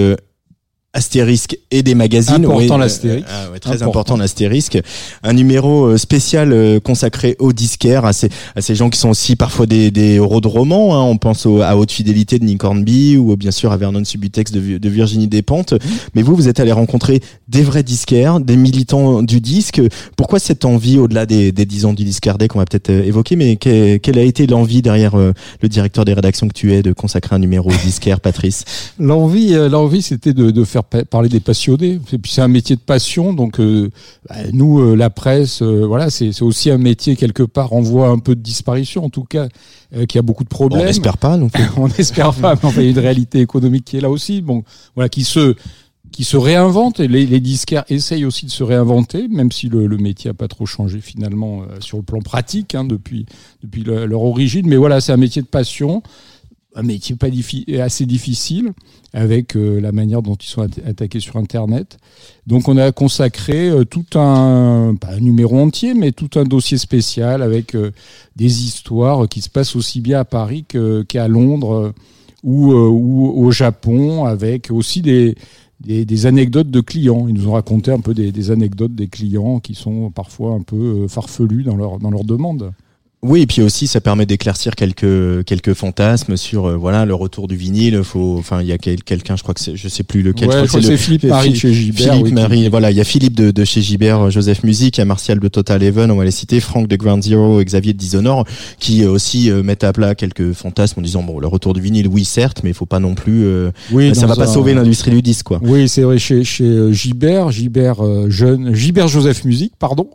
euh, astérisques et des magazines. Important, l'astérisque. ah ouais, très Important. important, l'astérisque. Un numéro euh, spécial euh, consacré aux disquaires, à ces, à ces gens qui sont aussi parfois des, des héros de romans. hein. On pense au- à Haute Fidélité de Nick Hornby ou euh, bien sûr à Vernon Subutex de, Vi- de Virginie Despentes. Mmh. Mais vous, vous êtes allé rencontrer des vrais disquaires, des militants du disque. Pourquoi cette envie, au-delà des, des 10 ans du discardé qu'on va peut-être euh, évoquer, mais que- quelle a été l'envie derrière euh, le directeur des rédactions que tu es de consacrer un numéro au disquaire, Patrice? L'envie, euh, l'envie, c'était de, de faire parler des passionnés. Et puis c'est un métier de passion, donc euh, bah, nous, euh, la presse, euh, voilà, c'est c'est aussi un métier quelque part. On voit un peu de disparition, en tout cas, qui a beaucoup de Bon, problèmes. On n'espère pas, donc. on n'espère pas, mais enfin, il y a une réalité économique qui est là aussi. Bon, voilà, qui se qui se réinvente et les, les disquaires essayent aussi de se réinventer, même si le, le métier a pas trop changé finalement euh, sur le plan pratique hein, depuis depuis le- leur origine. Mais voilà, c'est un métier de passion, un métier pas diffi- assez difficile avec euh, la manière dont ils sont atta- attaqués sur Internet. Donc on a consacré euh, tout un, pas un numéro entier, mais tout un dossier spécial avec euh, des histoires qui se passent aussi bien à Paris qu'à Londres ou, au Japon, avec aussi des, des, anecdotes de clients. Ils nous ont raconté un peu des, anecdotes des clients qui sont parfois un peu farfelus dans leur, dans leurs demandes. Oui, et puis aussi, ça permet d'éclaircir quelques quelques fantasmes sur euh, voilà le retour du vinyle. Faut, enfin, il y a quel- quelqu'un, je crois que c'est, je sais plus lequel. Ouais, je crois que c'est Philippe Marie Philippe- chez Gilbert. Philippe oui, Marie, voilà, il y a Philippe de, de chez Gilbert, euh, Joseph Music, il y a Martial de Total Even, on va les citer, Franck de Ground Zero, Xavier de Dishonored, qui euh, aussi euh, mettent à plat quelques fantasmes en disant bon, le retour du vinyle, oui certes, mais il faut pas non plus, euh, Oui, ça dans va pas sauver l'industrie du disque, quoi. Oui, c'est vrai, chez, chez Gilbert euh, jeune, Gilbert Joseph Musique, pardon,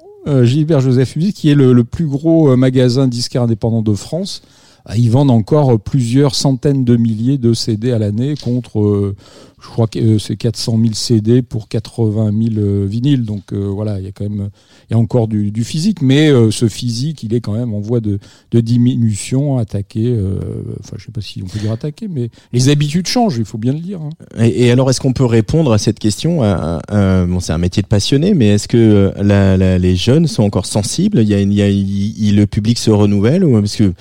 Gilbert Joseph Musique, qui est le, le plus gros euh, magasin disquaire indépendant de France. Ah, Ils vendent encore euh, plusieurs centaines de milliers de CD à l'année contre, euh, je crois que euh, c'est 400 000 CD pour 80 000 euh, vinyles. Donc euh, voilà, il y a quand même, il y a encore du, du physique, mais euh, ce physique, il est quand même en voie de, de diminution, attaqué. euh, enfin, je sais pas si on peut dire attaqué, mais les habitudes changent, il faut bien le dire. hein. Et, et alors, est-ce qu'on peut répondre à cette question euh, Bon, c'est un métier de passionné, mais est-ce que euh, la, la- les jeunes sont encore sensibles? Il y a, il y a, il- le public se renouvelle ou est-ce que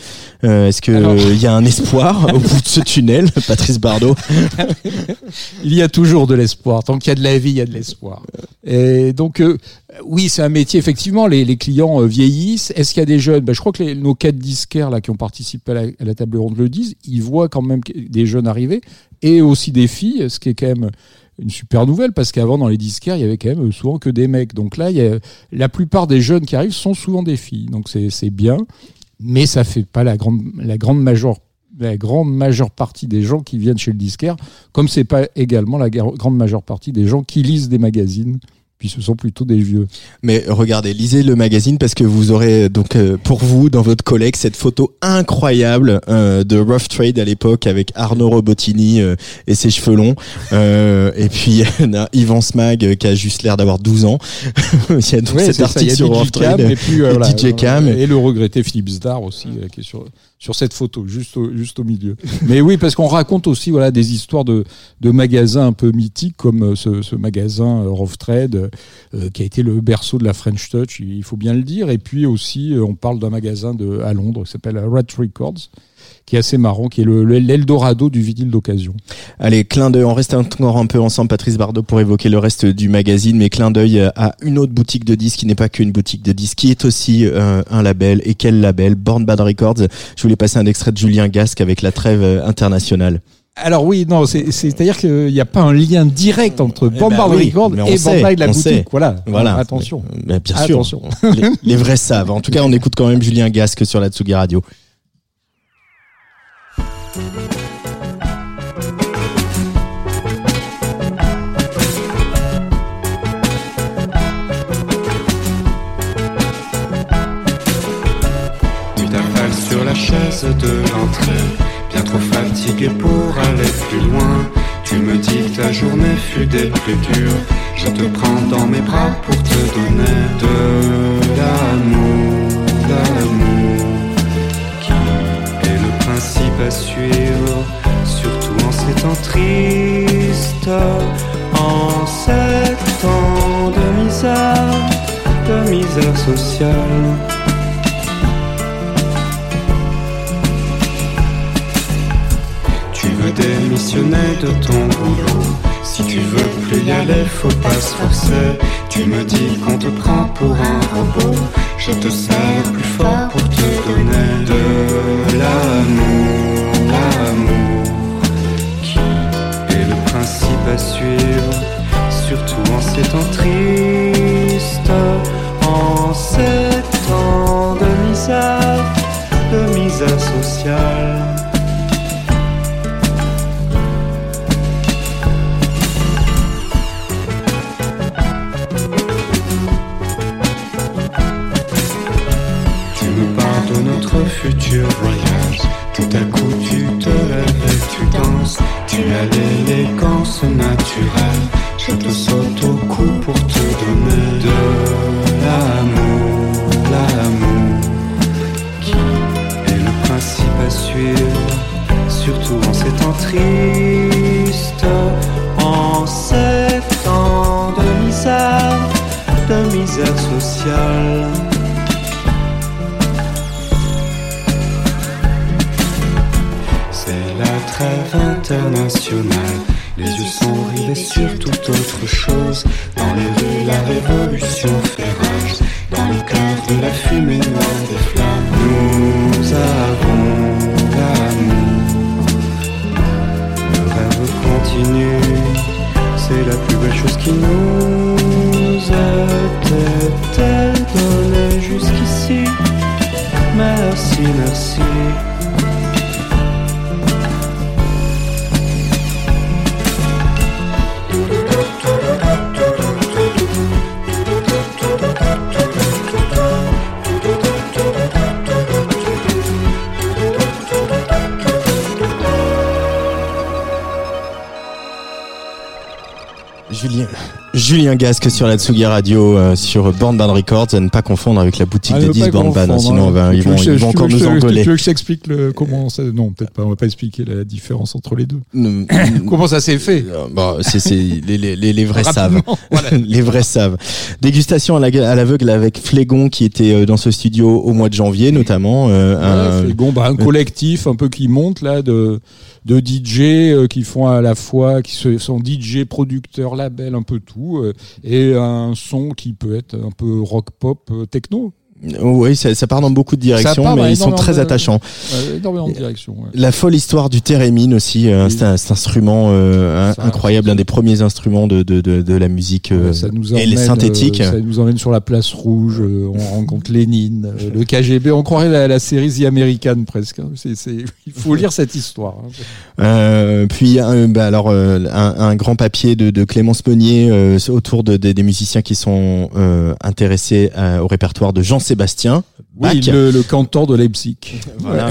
euh, est-ce que Alors- il y a un espoir au bout de ce tunnel, Patrice Bardot Il y a toujours de l'espoir. Tant qu'il y a de la vie, il y a de l'espoir. Et donc, euh, oui, c'est un métier, effectivement, les, clients euh, vieillissent. Est-ce qu'il y a des jeunes? Ben, Je crois que nos quatre disquaires là, qui ont participé à la, table ronde le disent. Ils voient quand même des jeunes arriver et aussi des filles, ce qui est quand même une super nouvelle parce qu'avant dans les disquaires il y avait quand même souvent que des mecs. Donc là, la plupart des jeunes qui arrivent sont souvent des filles. Donc c'est bien, mais ça fait pas la grande la grande la grande majeure partie des gens qui viennent chez le disquaire, comme c'est pas également la grande majeure partie des gens qui lisent des magazines, puis ce sont plutôt des vieux. Mais regardez, lisez le magazine parce que vous aurez donc euh, pour vous dans votre collègue cette photo incroyable euh, de Rough Trade à l'époque avec Arnaud Robotini euh, et ses cheveux longs. Euh, et puis il y a Yvan Smag euh, qui a juste l'air d'avoir 12 ans. il y a donc Ouais, cet ça, article sur Rough Trade. et puis euh, et voilà, DJ Cam. euh, et le regretté Philippe Zdar aussi euh, qui est sur sur cette photo juste au, juste au milieu. Mais oui parce qu'on raconte aussi voilà des histoires de de magasins un peu mythiques comme euh, ce, ce magasin euh, Rough Trade euh, qui a été le berceau de la French Touch, il faut bien le dire et puis aussi euh, on parle d'un magasin de à Londres qui s'appelle Rat Records qui est assez marrant qui est le le- l'Eldorado du vinyle d'occasion. Allez, clin d'œil, on reste encore un peu ensemble, Patrice Bardot, pour évoquer le reste du magazine, mais clin d'œil à une autre boutique de disques qui n'est pas qu'une boutique de disques, qui est aussi euh, un label. Et quel label? Born Bad Records. Je voulais passer un extrait de Julien Gasque avec la trêve euh, internationale. Alors oui, non, c'est- c'est-à-dire qu'il n'y a pas un lien direct entre Eh Bombard ben oui, on et sait, Bandai de la boutique. sait. Voilà, Voilà. Attention. Mais bien sûr. Attention. Les, les vrais savent. En tout cas, on écoute quand même Julien Gasque sur la Tsugi Radio. Pour aller plus loin. Tu me dis que ta journée fut des plus dures. Je te prends dans mes bras pour te donner de l'amour, l'amour qui est le principe à suivre, surtout en ces temps tristes, en ces temps de misère, de misère sociale. Démissionner de ton boulot. Si tu veux plus y aller, faut pas se forcer. Tu me dis qu'on te prend pour un robot. Je te serre plus fort pour te donner de l'amour, l'amour qui est le principe à suivre. Surtout en ces temps tristes, en ces temps de misère, de misère sociale. Tout à coup, tu te lèves et tu danses. Tu as l'élégance naturelle. Je te saute au cou pour te donner de l'amour, l'amour qui est le principe à suivre? Surtout en ces temps tristes, en ces temps de misère, de misère sociale. Trêve internationale. Les yeux sont rivés sur toute autre chose. Dans les rues, la révolution fait rage. Dans le cœur de la fumée noire des flammes, nous avons l'amour. Le rêve continue. C'est la plus belle chose qui nous était donnée jusqu'ici. Merci, merci. Julien Gasque sur la Tsugi Radio, euh, sur Born Band Records, à ne pas confondre avec la boutique Ah, de ne 10 pas Born Band, hein, sinon hein. va- ils vont, je- ils vont encore nous engueuler. Tu veux que je t'explique le, comment ça Non, peut-être pas. On va pas expliquer la différence entre les deux. Mm, Comment ça s'est fait Euh, Bon, c'est c'est les, les, les, les vrais savent. Voilà. les vrais savent. Dégustation à la- à l'aveugle avec Flégon qui était euh, dans ce studio au mois de janvier notamment. euh, un- Flégon, bah, un collectif un peu qui monte là de de DJ euh, qui font à la fois qui sont DJ producteurs label un peu tout euh, et un son qui peut être un peu rock pop euh, techno Oui, ça, ça part dans beaucoup de directions, part mais ils sont très de- attachants. Euh, énormément de directions. ouais. La folle histoire du thérémine aussi, euh, Oui. c'est un, cet instrument euh, Ça, incroyable, un des premiers instruments de, de, de, de la musique euh, ça nous et emmène, les synthétiques. euh, ça nous emmène sur la place rouge. euh, on rencontre Lénine, le KGB. On croirait la, la série The American presque. hein. C'est, c'est- il faut lire cette histoire. hein. Euh, puis bah, alors euh, un, un grand papier de, de Clémence Meunier euh, autour de, des- des musiciens qui sont euh, intéressés euh, au répertoire de Jean-Sébastien Bach. Oui, le, le cantor de Leipzig. Voilà.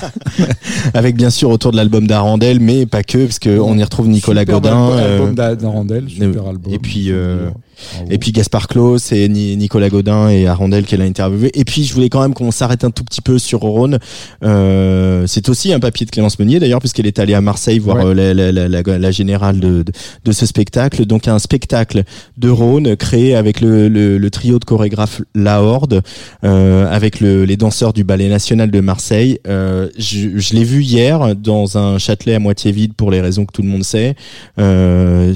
Avec bien sûr autour de l'album d'Arandel, mais pas que, parce que on y retrouve Nicolas Superbe Godin. album, euh, album d'A- d'Arandel, super album. et puis, euh, Bravo. Et puis Gaspard Claus et Ni- Nicolas Godin et Arondel qu'elle a interviewé. Et puis je voulais quand même qu'on s'arrête un tout petit peu sur Rhône. Euh, c'est aussi un papier de Clémence Meunier d'ailleurs puisqu'elle est allée à Marseille voir Ouais. euh, la, la, la, la- générale de, de, de ce spectacle. Donc un spectacle de Rhône créé avec le, le, le trio de chorégraphes La Horde, euh, avec le, les danseurs du Ballet National de Marseille. Euh, je je l'ai vu hier dans un Châtelet à moitié vide pour les raisons que tout le monde sait. Euh,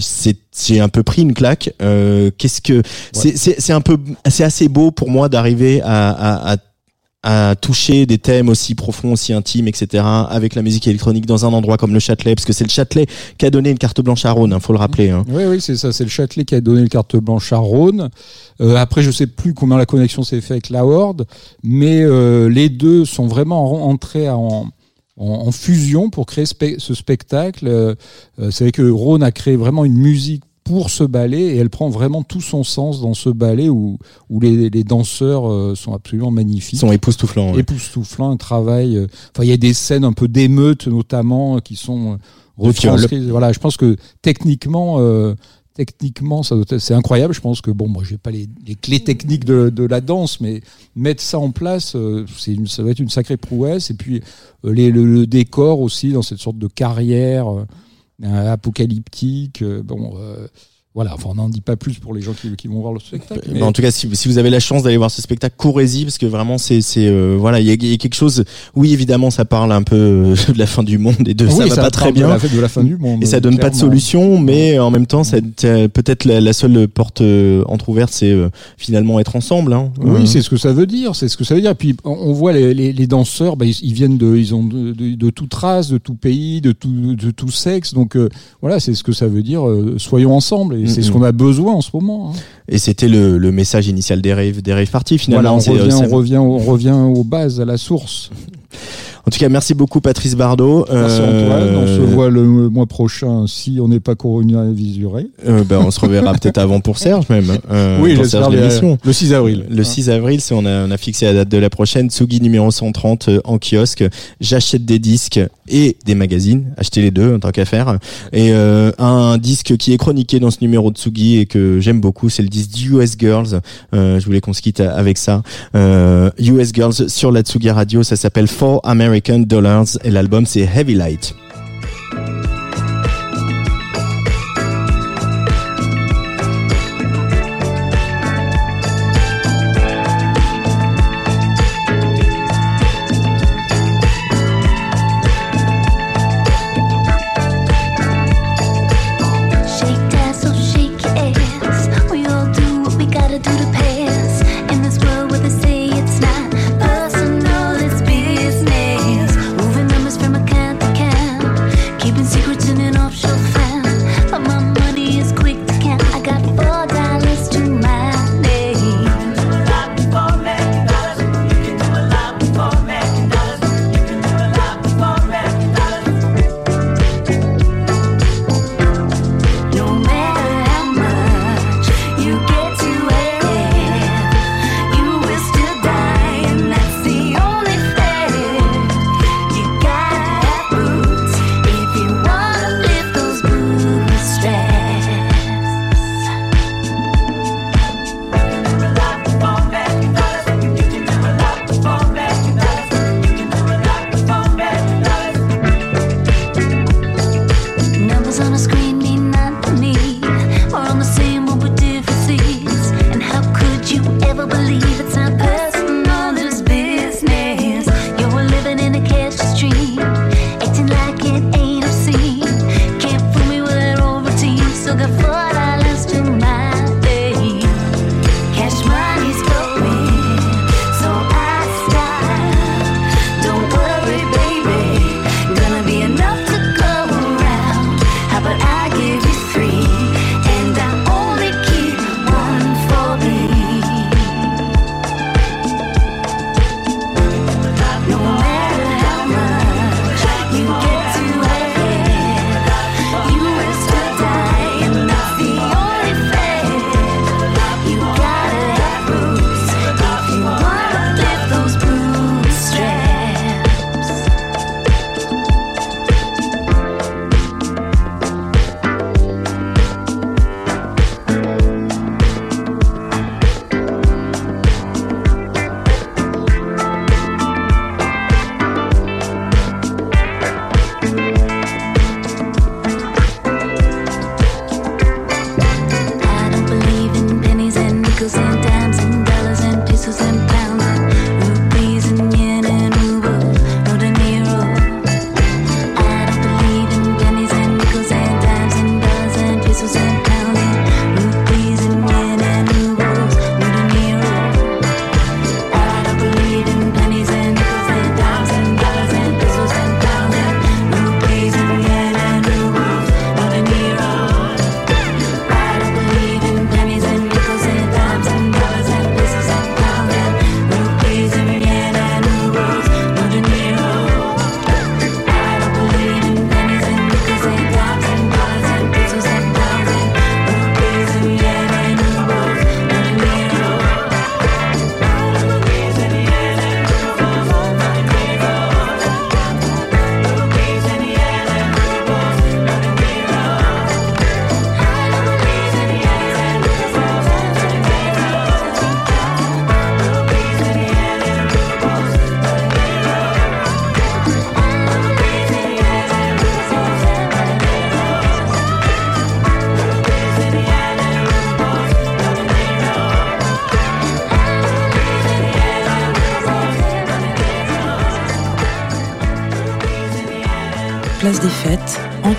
c'est j'ai un peu pris une claque. Euh, Qu'est-ce que c'est c'est un peu c'est assez beau pour moi d'arriver à, à, à à toucher des thèmes aussi profonds, aussi intimes, etc. avec la musique électronique dans un endroit comme le Châtelet, parce que c'est le Châtelet qui a donné une carte blanche à Rhône, hein, faut le rappeler. Hein. Oui, oui, c'est ça. C'est le Châtelet qui a donné le carte blanche à Rhône. Euh, après, je sais plus comment la connexion s'est faite avec la Horde, mais euh, les deux sont vraiment en- entrés en, en, fusion pour créer ce spectacle. Euh, euh, c'est vrai que Rhône a créé vraiment une musique pour ce ballet et elle prend vraiment tout son sens dans ce ballet où, où les, les danseurs euh, sont absolument magnifiques Ils sont époustouflants. ouais. époustouflant, un travail. Enfin, il y a des scènes un peu d'émeutes notamment qui sont retranscrites. Voilà, je pense que techniquement, euh, techniquement, c'est incroyable. Je pense que bon, moi, j'ai pas les, clés techniques de, la danse, mais mettre ça en place, euh, c'est une, ça doit être une sacrée prouesse. Et puis euh, le, décor aussi dans cette sorte de carrière euh, apocalyptique. bon. Voilà, enfin, on n'en dit pas plus pour les gens qui, qui vont voir le spectacle. mais- En tout cas, si, si vous avez la chance d'aller voir ce spectacle, courez-y parce que vraiment, c'est, c'est, euh, voilà, il y a, il y a quelque chose. Oui, évidemment, ça parle un peu euh, de la fin du monde et de Oui, ça va pas très de bien. la, de la fin du monde. Et ça donne pas de solution, mais en même temps, ça, peut-être la, la seule porte euh, entrouverte, c'est euh, finalement être ensemble. Hein. Oui, Euh, c'est ce que ça veut dire. C'est ce que ça veut dire. Et puis on, voit les, les, les danseurs, bah, ils, ils viennent de, ils ont de, de, de toute race, de tout pays, de tout, de tout sexe. Donc euh, voilà, c'est ce que ça veut dire. soyons ensemble. Et c'est ce Mhm. qu'on a besoin en ce moment. hein. Et c'était le, le message initial des rave, des rave parties Voilà, finalement. on euh, revient, on revient, on revient aux bases, à la source. En tout cas, merci beaucoup Patrice Bardot. Merci Euh, Antoine. On se voit le mois prochain si on n'est pas coronavisuré. euh, ben, on se reverra peut-être avant pour Serge même. euh, pour j'espère l'émission. le 6 avril. Le 6 avril, c'est on a, on a fixé la date de la prochaine. Tsugi numéro 130 euh, en kiosque. J'achète des disques et des magazines. Achetez les deux en tant qu'à faire. Et euh, un disque qui est chroniqué dans ce numéro de Tsugi et que j'aime beaucoup, c'est le disque US Girls. Euh, je voulais qu'on se quitte avec ça. Euh, US Girls sur la Tsugi Radio. Ça s'appelle Four American Dollars et l'album c'est Heavy Light.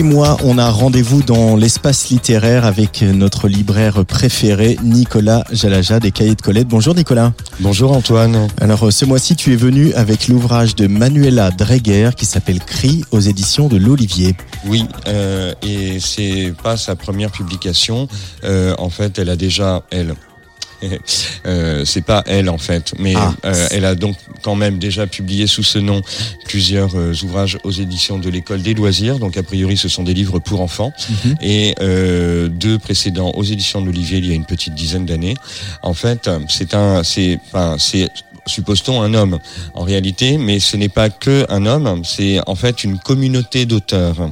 Les mois, on a rendez-vous dans l'espace littéraire avec notre libraire préféré, Nicolas Jalaja des Cahiers de Colette. Bonjour Nicolas. Bonjour Antoine. Alors euh, ce mois-ci, tu es venu avec l'ouvrage de Manuela Dreger qui s'appelle Cri aux éditions de l'Olivier. Oui, euh, et c'est pas sa première publication. Euh, en fait, elle a déjà elle. Euh, c'est pas elle en fait, mais Ah. euh, elle a donc quand même déjà publié sous ce nom plusieurs euh, ouvrages aux éditions de l'école des loisirs. Donc a priori, ce sont des livres pour enfants Mhm. et euh, deux précédents aux éditions de l'Olivier il y a une petite dizaine d'années. En fait, c'est un, c'est, enfin, c'est suppose-t-on un homme en réalité, mais ce n'est pas que un homme, c'est en fait une communauté d'auteurs.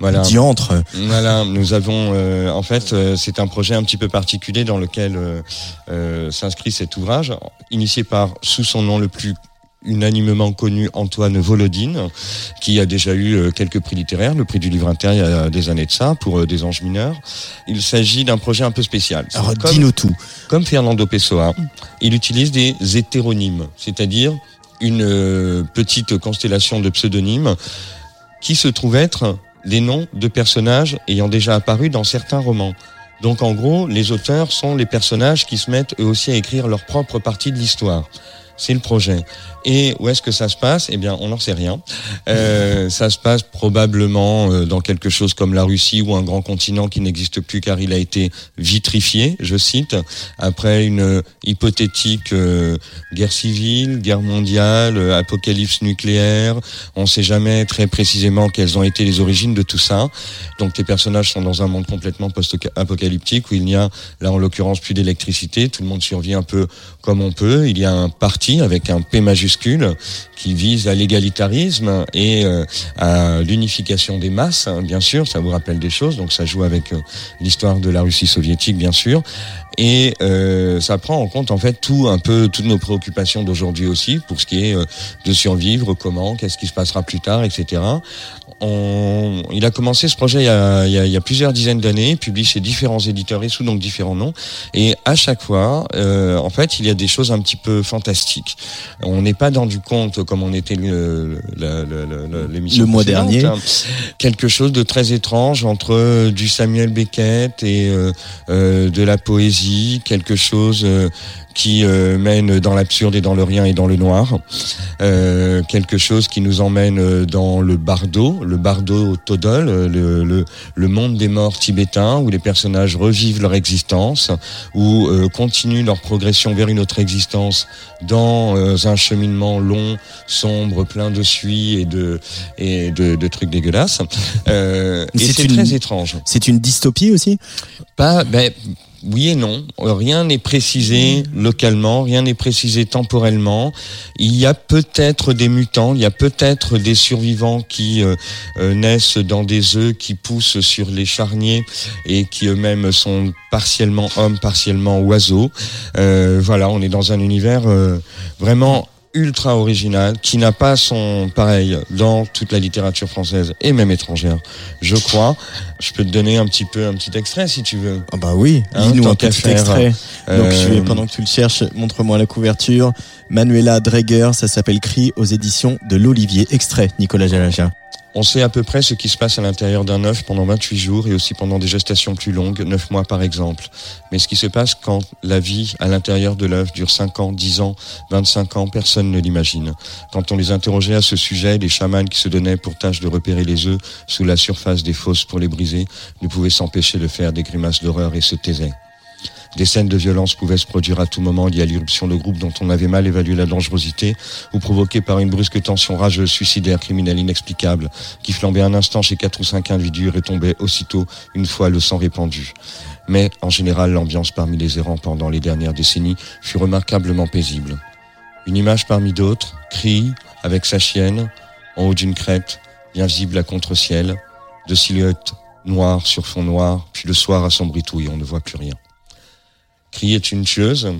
Voilà. Diantre. Voilà, nous avons euh, en fait euh, c'est un projet un petit peu particulier dans lequel euh, s'inscrit cet ouvrage, initié par sous son nom le plus unanimement connu Antoine Volodine, qui a déjà eu euh, quelques prix littéraires, le prix du livre inter il y a des années de ça, pour euh, des anges mineurs. Il s'agit d'un projet un peu spécial. Alors Comme- dis-nous tout. comme Fernando Pessoa, il utilise des hétéronymes, c'est-à-dire une euh, petite constellation de pseudonymes qui se trouvent être les noms de personnages ayant déjà apparu dans certains romans. Donc en gros, les auteurs sont les personnages qui se mettent eux aussi à écrire leur propre partie de l'histoire. C'est le projet. Et où est-ce que ça se passe? Eh bien, on n'en sait rien. Euh, ça se passe probablement euh, dans quelque chose comme la Russie ou un grand continent qui n'existe plus car il a été vitrifié, je cite, après une euh, hypothétique euh, guerre civile, guerre mondiale, euh, apocalypse nucléaire. On ne sait jamais très précisément quelles ont été les origines de tout ça. Donc tes personnages sont dans un monde complètement post-apocalyptique où il n'y a, là en l'occurrence, plus d'électricité. Tout le monde survit un peu comme on peut. Il y a un parti avec un P majuscule qui vise à l'égalitarisme et euh, à l'unification des masses, hein, bien sûr. Ça vous rappelle des choses, donc ça joue avec euh, l'histoire de la Russie soviétique, bien sûr. Et euh, ça prend en compte en fait tout un peu toutes nos préoccupations d'aujourd'hui aussi pour ce qui est de survivre, comment, qu'est-ce qui se passera plus tard, etc. On, il a commencé ce projet il y a, il y a- il y a plusieurs dizaines d'années, publié chez différents éditeurs et sous donc différents noms. Et à chaque fois, euh, en fait, il y a des choses un petit peu fantastiques. On n'est pas dans du conte comme on était le- le- le- le- le- l'émission Le mois dernier. hein. Quelque chose de très étrange entre euh, du Samuel Beckett et euh, euh, de la poésie, quelque chose euh, qui euh, mène dans l'absurde et dans le rien et dans le noir, Euh, quelque chose qui nous emmène euh, dans le bardo, le bardo Todol, le, le, le monde des morts tibétains, où les personnages revivent leur existence, ou euh, continuent leur progression vers une autre existence dans un cheminement long, sombre, plein de suie et de et de, de trucs dégueulasses. Et c'est c'est une- très étrange. C'est une dystopie aussi? Pas, ben, oui et non. Rien n'est précisé localement, rien n'est précisé temporellement. Il y a peut-être des mutants, il y a peut-être des survivants qui euh, euh, naissent dans des œufs qui poussent sur les charniers et qui eux-mêmes sont partiellement hommes, partiellement oiseaux. Euh, voilà, on est dans un univers vraiment ultra original qui n'a pas son pareil dans toute la littérature française et même étrangère, je crois. Je peux te donner un petit peu un petit extrait si tu veux. Ah bah oui, Hein, lis-nous tant un petit faire. extrait. Donc je vais, Euh, pendant que tu le cherches, montre-moi la couverture. Manuela Dreger, ça s'appelle Cri aux éditions de l'Olivier. Extrait, Nicolas Jalaja. On sait à peu près ce qui se passe à l'intérieur d'un œuf pendant 28 jours et aussi pendant des gestations plus longues, 9 mois par exemple. Mais ce qui se passe quand la vie à l'intérieur de l'œuf dure 5 ans, 10 ans, 25 ans, personne ne l'imagine. Quand on les interrogeait à ce sujet, les chamans qui se donnaient pour tâche de repérer les œufs sous la surface des fosses pour les briser ne pouvaient s'empêcher de faire des grimaces d'horreur et se taisaient. Des scènes de violence pouvaient se produire à tout moment liées à l'irruption de groupes dont on avait mal évalué la dangerosité ou provoquées par une brusque tension rageuse, suicidaire, criminelle, inexplicable, qui flambait un instant chez quatre ou cinq individus et tombait aussitôt une fois le sang répandu. Mais, en général, l'ambiance parmi les errants pendant les dernières décennies fut remarquablement paisible. Une image parmi d'autres, crie, avec sa chienne, en haut d'une crête, bien visible à contre-ciel, de silhouettes noires sur fond noir, puis le soir assombrit tout et on ne voit plus rien. Crie est une tueuse,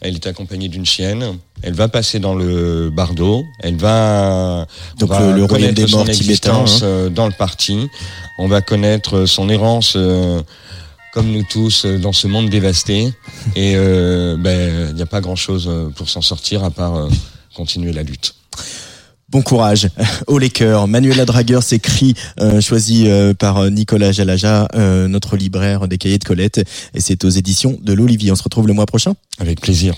elle est accompagnée d'une chienne, elle va passer dans le bardeau, elle va, Donc on va le- le royaume connaître des morts tibétain, hein. euh, dans le parti, on va connaître son errance euh, comme nous tous euh, dans ce monde dévasté. Et euh, ben il n'y a pas grand chose pour s'en sortir à part euh, continuer la lutte. Bon courage. Les cœurs. Manuela Dragueur s'écrit, euh, choisi euh, par euh, Nicolas Jalaja, euh, notre libraire des cahiers de Colette. Et c'est aux éditions de l'Olivier. On se retrouve le mois prochain Avec plaisir.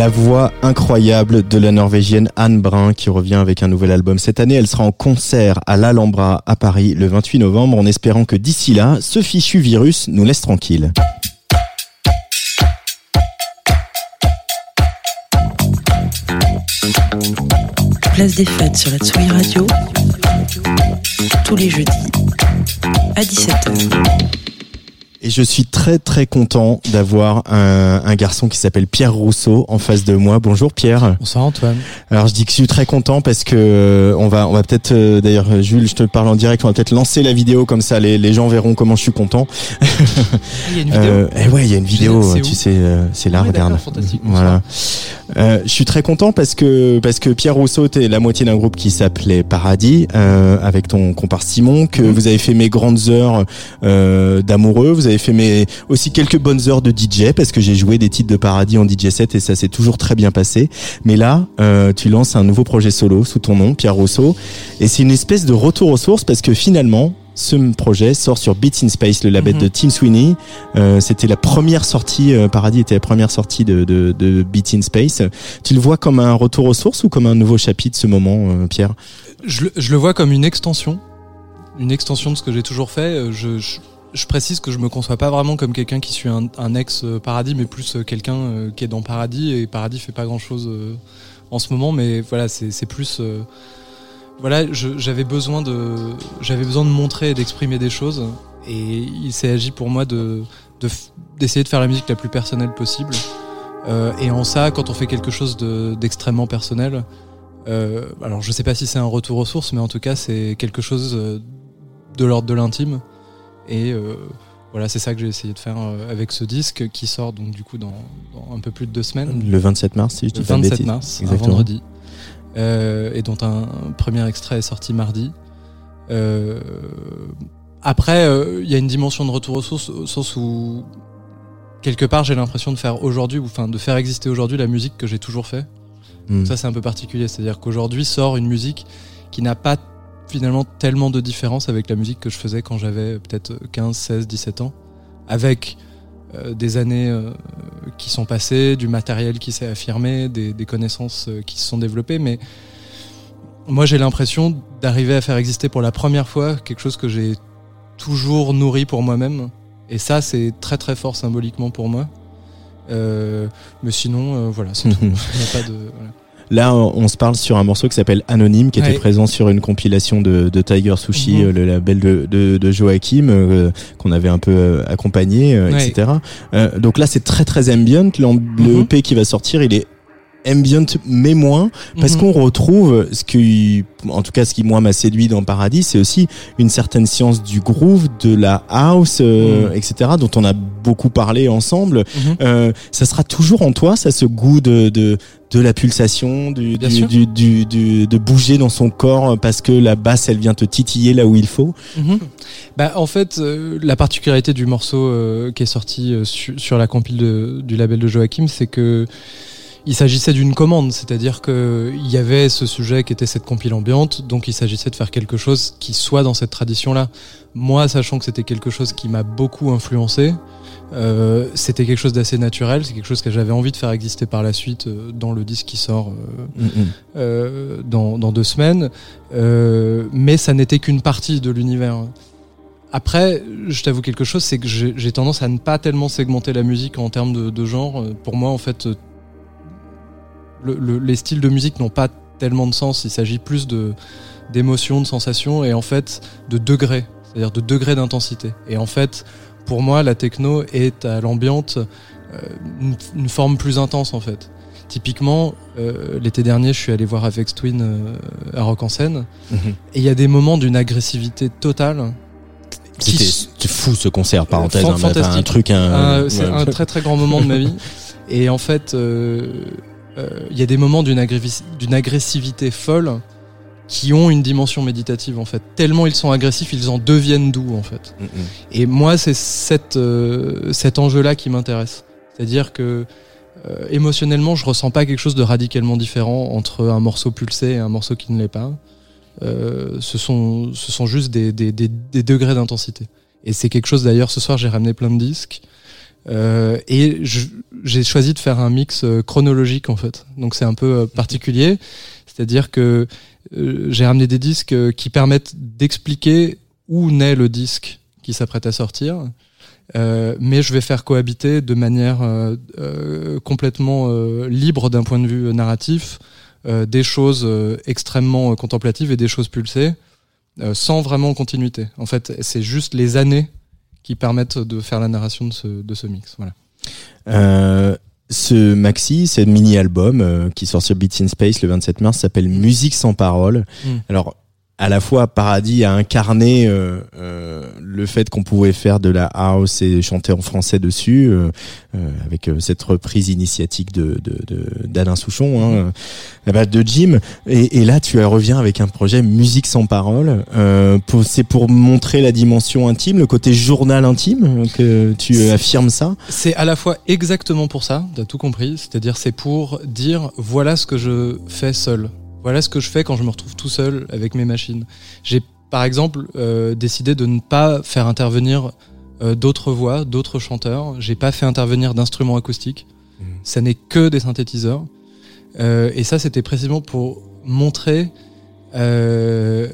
La voix incroyable de la Norvégienne Anne Brun qui revient avec un nouvel album. Cette année, elle sera en concert à l'Alhambra à Paris le 28 novembre en espérant que d'ici là, ce fichu virus nous laisse tranquille. Place des fêtes sur la Tsugi Radio. Tous les jeudis à 17h. Et je suis très très content d'avoir un, un garçon qui s'appelle Pierre Rousseau en face de moi. Bonjour Pierre. Bonsoir Antoine. Alors je dis que je suis très content parce que euh, on va on va peut-être euh, d'ailleurs Jules je te parle en direct on va peut-être lancer la vidéo comme ça les, les gens verront comment je suis content. Il y a une vidéo. Euh, eh ouais il y a une vidéo tu sais c'est là ouais, regarde. Voilà. Euh, je suis très content parce que parce que Pierre Rousseau t'es la moitié d'un groupe qui s'appelait Paradis euh, avec ton comparse Simon que Mhm. vous avez fait mes grandes heures euh, d'amoureux vous avez fait mes aussi quelques bonnes heures de DJ parce que j'ai joué des titres de Paradis en DJ set et ça s'est toujours très bien passé mais là euh, tu lances un nouveau projet solo sous ton nom Pierre Rousseau et c'est une espèce de retour aux sources parce que finalement ce projet sort sur Beats in Space, le label Mhm. de Tim Sweeney. Euh, C'était la première sortie, euh, Paradis était la première sortie de, de, de Beats in Space. Tu le vois comme un retour aux sources ou comme un nouveau chapitre ce moment, euh, Pierre? Je, le- je le vois comme une extension, une extension de ce que j'ai toujours fait. Je, je, je précise que je me conçois pas vraiment comme quelqu'un qui suit un, ex euh, paradis, mais plus euh, quelqu'un euh, qui est dans paradis et paradis fait pas grand chose en ce moment, mais voilà, c'est plus voilà, j'avais besoin de j'avais besoin de montrer et d'exprimer des choses et il s'est agi pour moi de d'essayer de faire la musique la plus personnelle possible. Et en ça, quand on fait quelque chose de- d'extrêmement personnel, alors je sais pas si c'est un retour aux sources, mais en tout cas c'est quelque chose de l'ordre de l'intime. Et euh, voilà, c'est ça que j'ai essayé de faire euh, avec ce disque qui sort donc du coup dans, dans un peu plus de deux semaines. Le 27 mars, si je Le dis de 27 bêtises. mars, un vendredi. Euh, et dont un, un premier extrait est sorti mardi. Euh, après, euh, il y a une dimension de retour aux sources, au sens où quelque part j'ai l'impression de faire aujourd'hui, ou enfin de faire exister aujourd'hui la musique que j'ai toujours fait. Hmm. Ça c'est un peu particulier, c'est-à-dire qu'aujourd'hui sort une musique qui n'a pas finalement tellement de différence avec la musique que je faisais quand j'avais peut-être 15, 16, 17 ans, avec euh, des années euh, qui sont passées, du matériel qui s'est affirmé, des, des connaissances euh, qui se sont développées, mais moi j'ai l'impression d'arriver à faire exister pour la première fois quelque chose que j'ai toujours nourri pour moi-même, et ça c'est très très fort symboliquement pour moi. Mais sinon, voilà, c'est tout. Il a pas de. voilà. Là, on se parle sur un morceau qui s'appelle Anonyme, qui était présent sur une compilation de, de Tiger Sushi, Mhm. euh, le label de, de, de Joachim, euh, qu'on avait un peu euh, accompagné, euh, Ouais. etc. Euh, donc là, c'est très très ambient. Le, le Mhm. EP qui va sortir, il est ambient mais moins parce Mhm. qu'on retrouve ce qui en tout cas ce qui moi m'a séduit dans Paradis c'est aussi une certaine science du groove de la house euh, Mhm. etc dont on a beaucoup parlé ensemble Mhm. euh, ça sera toujours en toi ça ce goût de de, de la pulsation du, du, du, du, du- de bouger dans son corps parce que la basse elle vient te titiller là où il faut. Bah, en fait, euh, la particularité du morceau euh, qui est sorti euh, su- sur la compile de- du label de Joachim, c'est que il s'agissait d'une commande, c'est-à-dire que il y avait ce sujet qui était cette compile ambiante, donc il s'agissait de faire quelque chose qui soit dans cette tradition-là. Moi, sachant que c'était quelque chose qui m'a beaucoup influencé, euh, c'était quelque chose d'assez naturel, c'est quelque chose que j'avais envie de faire exister par la suite euh, dans le disque qui sort euh, euh, dans, dans deux semaines, mais ça n'était qu'une partie de l'univers. Après, je t'avoue quelque chose, c'est que j'ai tendance à ne pas tellement segmenter la musique en termes de, de genre. Pour moi, en fait, le- le- les styles de musique n'ont pas tellement de sens. Il s'agit plus de d'émotions, de sensations et en fait de degrés, c'est-à-dire de degrés d'intensité. Et en fait, pour moi, la techno est à l'ambiante euh, une, une forme plus intense en fait. Typiquement, euh, l'été dernier, je suis allé voir Avex Twin euh, à Rock en Seine, Mhm. et il y a des moments d'une agressivité totale. c'était fou ce concert parenthèse Fan- hein, un fantastique. truc un, Euh, c'est ouais. un très très grand moment de ma vie. Et en fait, euh, euh, il y a des moments d'une agressi- d'une agressivité folle qui ont une dimension méditative en fait. Tellement ils sont agressifs, ils en deviennent doux en fait. Mhm. Et moi, c'est cette, euh, cet enjeu-là qui m'intéresse. C'est-à-dire que euh, émotionnellement, je ressens pas quelque chose de radicalement différent entre un morceau pulsé et un morceau qui ne l'est pas. Euh, ce, sont, ce sont juste des, des, des, des degrés d'intensité. Et c'est quelque chose d'ailleurs, ce soir j'ai ramené plein de disques. Euh, et j'ai choisi de faire un mix euh, chronologique en fait. Donc c'est un peu euh, particulier, c'est-à-dire que euh, j'ai ramené des disques qui permettent d'expliquer où naît le disque qui s'apprête à sortir. Euh, mais je vais faire cohabiter de manière complètement libre d'un point de vue narratif des choses extrêmement contemplatives et des choses pulsées sans vraiment continuité. En fait, c'est juste les années qui permettent de faire la narration de ce, de ce mix. Voilà. Euh, ce maxi, ce mini-album euh, qui sort sur Beats in Space le 27 mars s'appelle Musique sans parole. Mm. Alors, à la fois, Paradis a incarné euh, euh, le fait qu'on pouvait faire de la house et chanter en français dessus, euh, euh, avec euh, cette reprise initiatique de de- de- d'Alain Souchon, hein, euh, bah, de Jim. Et, et là, tu reviens avec un projet Musique sans parole. Euh, pour- C'est pour montrer la dimension intime, le côté journal intime, que tu affirmes ça? C'est à la fois exactement pour ça, t'as tout compris, c'est-à-dire c'est pour dire voilà ce que je fais seul, voilà ce que je fais quand je me retrouve tout seul avec mes machines. J'ai par exemple euh, décidé de ne pas faire intervenir euh, d'autres voix, d'autres chanteurs, j'ai pas fait intervenir d'instruments acoustiques, ça n'est que des synthétiseurs. Euh, et ça c'était précisément pour montrer euh,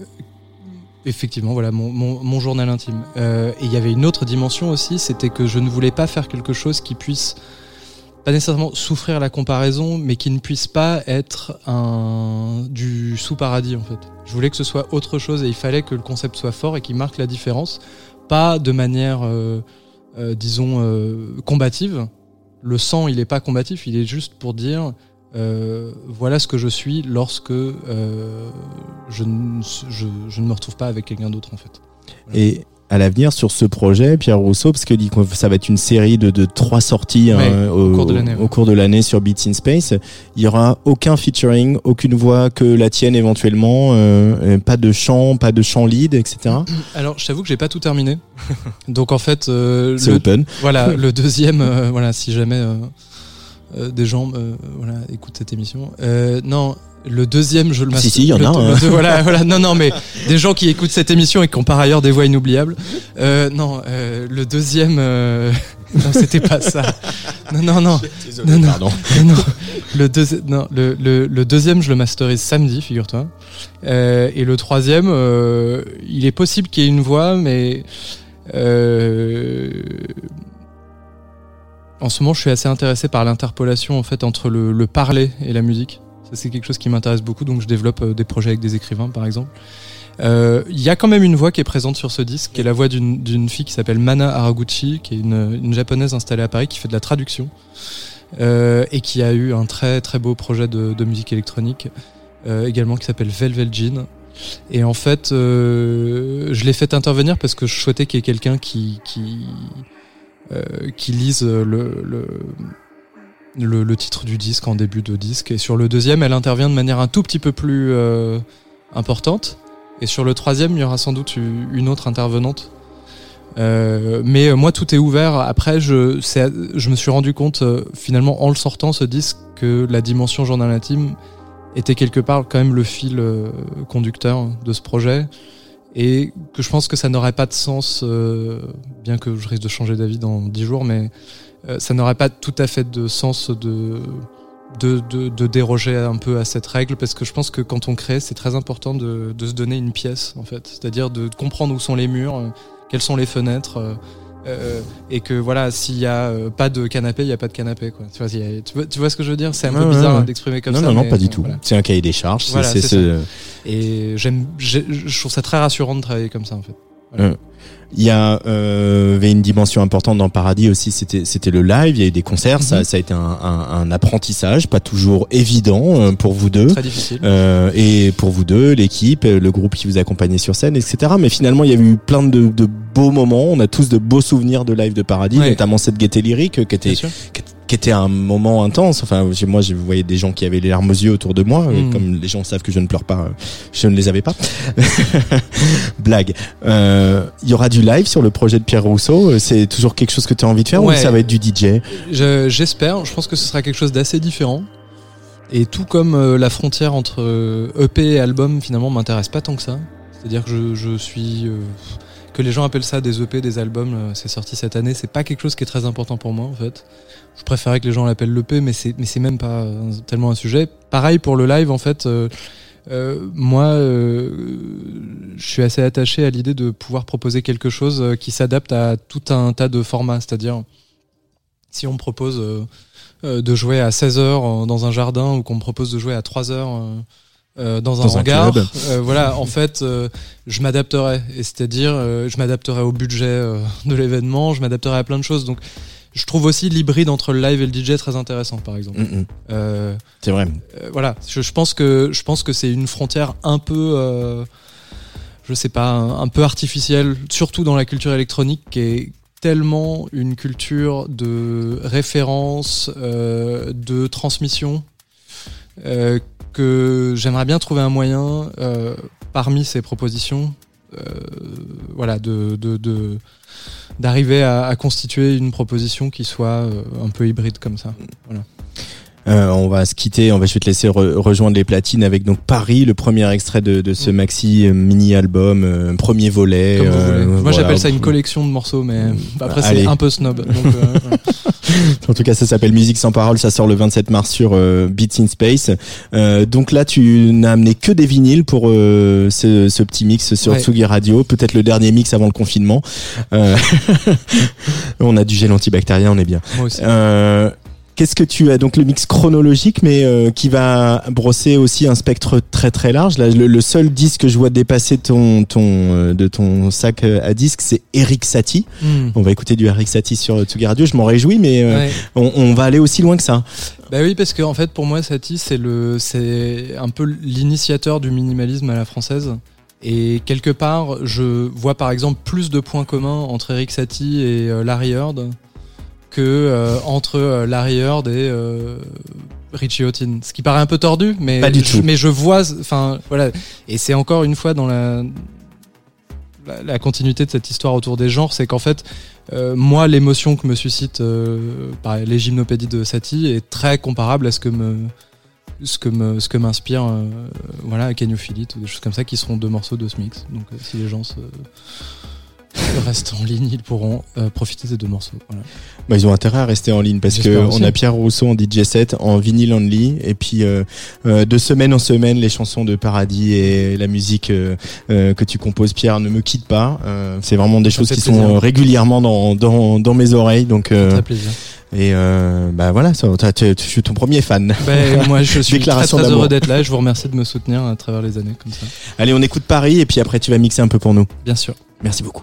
effectivement voilà mon, mon, mon journal intime. Et il y avait une autre dimension aussi, c'était que je ne voulais pas faire quelque chose qui puisse pas nécessairement souffrir la comparaison, mais qui ne puisse pas être un du sous-paradis en fait. Je voulais que ce soit autre chose et il fallait que le concept soit fort et qu'il marque la différence, pas de manière, euh, euh, disons, euh, combative. Le sang, il est pas combatif, il est juste pour dire voilà ce que je suis lorsque je, je ne me retrouve pas avec quelqu'un d'autre en fait. Et à l'avenir sur ce projet, Pierre Rousseau, parce que ça va être une série de, de trois sorties Ouais, hein, au cours de l'année, ouais. sur Beats in Space, il y aura aucun featuring, aucune voix que la tienne éventuellement, euh, pas de chant, pas de chant lead, etc. Alors, je t'avoue que j'ai pas tout terminé. Donc en fait, euh, C'est open. Voilà, le deuxième, euh, voilà, si jamais des gens, voilà, écoutent cette émission. Non, le deuxième, je le Si, master- si, il y en a, hein. deux- voilà, voilà, non, non, mais des gens qui écoutent cette émission et qui ont par ailleurs des voix inoubliables. Euh, non, euh, le deuxième, euh, non, c'était pas ça. Non, non, non. non, non, pardon. non, non. Le, deuxi- non, le, le, le deuxième, je le masterise samedi, figure-toi. Euh, et le troisième, euh, il est possible qu'il y ait une voix, mais euh, en ce moment, je suis assez intéressé par l'interpolation en fait entre le, le parler et la musique. Ça, c'est quelque chose qui m'intéresse beaucoup, donc je développe euh, des projets avec des écrivains, par exemple. Euh, Il y a quand même une voix qui est présente sur ce disque, qui est la voix d'une fille qui s'appelle Mana Haraguchi, qui est une, une japonaise installée à Paris, qui fait de la traduction euh, et qui a eu un très très beau projet de, de musique électronique euh, également qui s'appelle Velvet Jean. Et en fait, euh, je l'ai fait intervenir parce que je souhaitais qu'il y ait quelqu'un qui qui qui lise le, le le, le titre du disque en début de disque. Et sur le deuxième, elle intervient de manière un tout petit peu plus euh, importante. Et sur le troisième, il y aura sans doute une autre intervenante. Euh, mais euh, moi, tout est ouvert. Après, je, je me suis rendu compte, euh, finalement, en le sortant, ce disque, que la dimension journal intime était quelque part quand même le fil euh, conducteur de ce projet. Et que je pense que ça n'aurait pas de sens, bien que je risque de changer d'avis dans dix jours, mais ça n'aurait pas tout à fait de sens de, de, de, de déroger un peu à cette règle, parce que je pense que quand on crée, c'est très important de, de se donner une pièce, en fait. C'est-à-dire de comprendre où sont les murs, euh, quelles sont les fenêtres, euh, euh, et que voilà, s'il y a euh, pas de canapé, il y a pas de canapé, quoi. Tu vois, il y a- tu vois, tu vois ce que je veux dire? C'est un peu bizarre ouais. d'exprimer comme non, ça. Non, non, mais pas du tout. voilà. C'est un cahier des charges. Et j'aime, j'ai- je trouve ça très rassurant de travailler comme ça, en fait. Euh, Il y a euh, avait une dimension importante dans Paradis aussi, c'était c'était le live. Il y a eu des concerts, ça, Mhm. ça a été un, un, un apprentissage, pas toujours évident euh, pour vous deux. Très difficile. Euh, et pour vous deux, l'équipe, euh, le groupe qui vous accompagnait sur scène, etc. Mais finalement, il y a eu plein de, de beaux moments. On a tous de beaux souvenirs de live de Paradis, Ouais. notamment cette gaieté lyrique qui était Bien sûr. Qui était un moment intense. Enfin, moi, je voyais des gens qui avaient les larmes aux yeux autour de moi. Euh, Mm. Comme les gens savent que je ne pleure pas, euh, je ne les avais pas. Blague. Euh, Il y aura du live sur le projet de Pierre Rousseau. C'est toujours quelque chose que tu as envie de faire Ouais. ou ça va être du DJ Je- J'espère. Je pense que ce sera quelque chose d'assez différent. Et tout comme euh, la frontière entre euh, EP et album, finalement, m'intéresse pas tant que ça. C'est-à-dire que je, je suis euh, que les gens appellent ça des EP, des albums, euh, c'est sorti cette année, c'est pas quelque chose qui est très important pour moi en fait. Je préférais que les gens l'appellent l'EP, mais c'est mais c'est même pas tellement un sujet. Pareil pour le live en fait. euh, euh, moi, je suis assez attaché à l'idée de pouvoir proposer quelque chose qui s'adapte à tout un tas de formats. C'est-à-dire, si on me propose de jouer à 16 heures dans un jardin ou qu'on me propose de jouer à 3 heures euh, dans un Dans hangar, euh, voilà, en fait, euh, je m'adapterai. Et c'est-à-dire, euh, je m'adapterai au budget euh, de l'événement, je m'adapterai à plein de choses. Donc, je trouve aussi l'hybride entre le live et le DJ très intéressant, par exemple. Mm, C'est vrai. voilà, je, je pense que je pense que c'est une frontière un peu, euh, je sais pas, un, un peu artificielle, surtout dans la culture électronique, qui est tellement une culture de référence, euh, de transmission, euh, que j'aimerais bien trouver un moyen euh, parmi ces propositions, euh, voilà, de, de, d'arriver à, constituer une proposition qui soit euh, un peu hybride comme ça. Euh, on va se quitter, on va, je vais te laisser re- rejoindre les platines avec donc Paris, le premier extrait de, de ce maxi euh, mini-album, euh, premier volet. Comme vous euh, voulez. Moi voilà. j'appelle ça une collection de morceaux, mais après Allez. c'est un peu snob. Donc, euh, voilà. En tout cas, ça s'appelle Musique sans parole. Ça sort le 27 mars sur euh, Beats in Space. Euh, donc là, tu n'as amené que des vinyles pour euh, ce, ce petit mix sur Ouais. Tsugi Radio. Peut-être le dernier mix avant le confinement. Euh, on a du gel antibactérien, on est bien. Moi aussi. Qu'est-ce que tu as donc le mix chronologique, mais euh, qui va brosser aussi un spectre très très large? Là, le, le seul disque que je vois dépasser ton ton euh, de ton sac euh, à disque, c'est Eric Satie. Hmm. On va écouter du Eric Satie sur Tsugi Radio. Je m'en réjouis, mais euh, Ouais. on, on va aller aussi loin que ça. Bah oui, parce que en fait, pour moi, Satie, c'est le, c'est un peu l'initiateur du minimalisme à la française. Et quelque part, je vois par exemple plus de points communs entre Eric Satie et Larry Heard que euh, entre euh, Larry Heard et euh, Richie Houghton. Ce qui paraît un peu tordu, mais Pas du je, tout. mais je vois, enfin voilà. Et c'est encore une fois dans la la, la continuité de cette histoire autour des genres, c'est qu'en fait, euh, moi, l'émotion que me suscite euh, les gymnopédies de Satie est très comparable à ce que me ce que me ce que m'inspire euh, voilà Kenyophilite ou des choses comme ça qui seront deux morceaux de ce mix. Donc si les gens se restent en ligne, ils pourront euh, profiter des deux morceaux. Voilà. Bah, ils ont intérêt à rester en ligne parce que J'espère on aussi. a Pierre Rousseau en DJ set en vinyle only et puis euh, euh, de semaine en semaine les chansons de Paradis et la musique euh, que tu composes Pierre ne me quitte pas. C'est vraiment des Ça choses qui plaisir. sont régulièrement dans, dans, dans mes oreilles donc Très plaisir. et euh, bah voilà ça, je suis ton premier fan. Ben, moi, je suis très Déclaration très heureux d'être là. et Je vous remercie de me soutenir à travers les années comme ça. Allez on écoute Paris et puis après tu vas mixer un peu pour nous. Bien sûr. Merci beaucoup.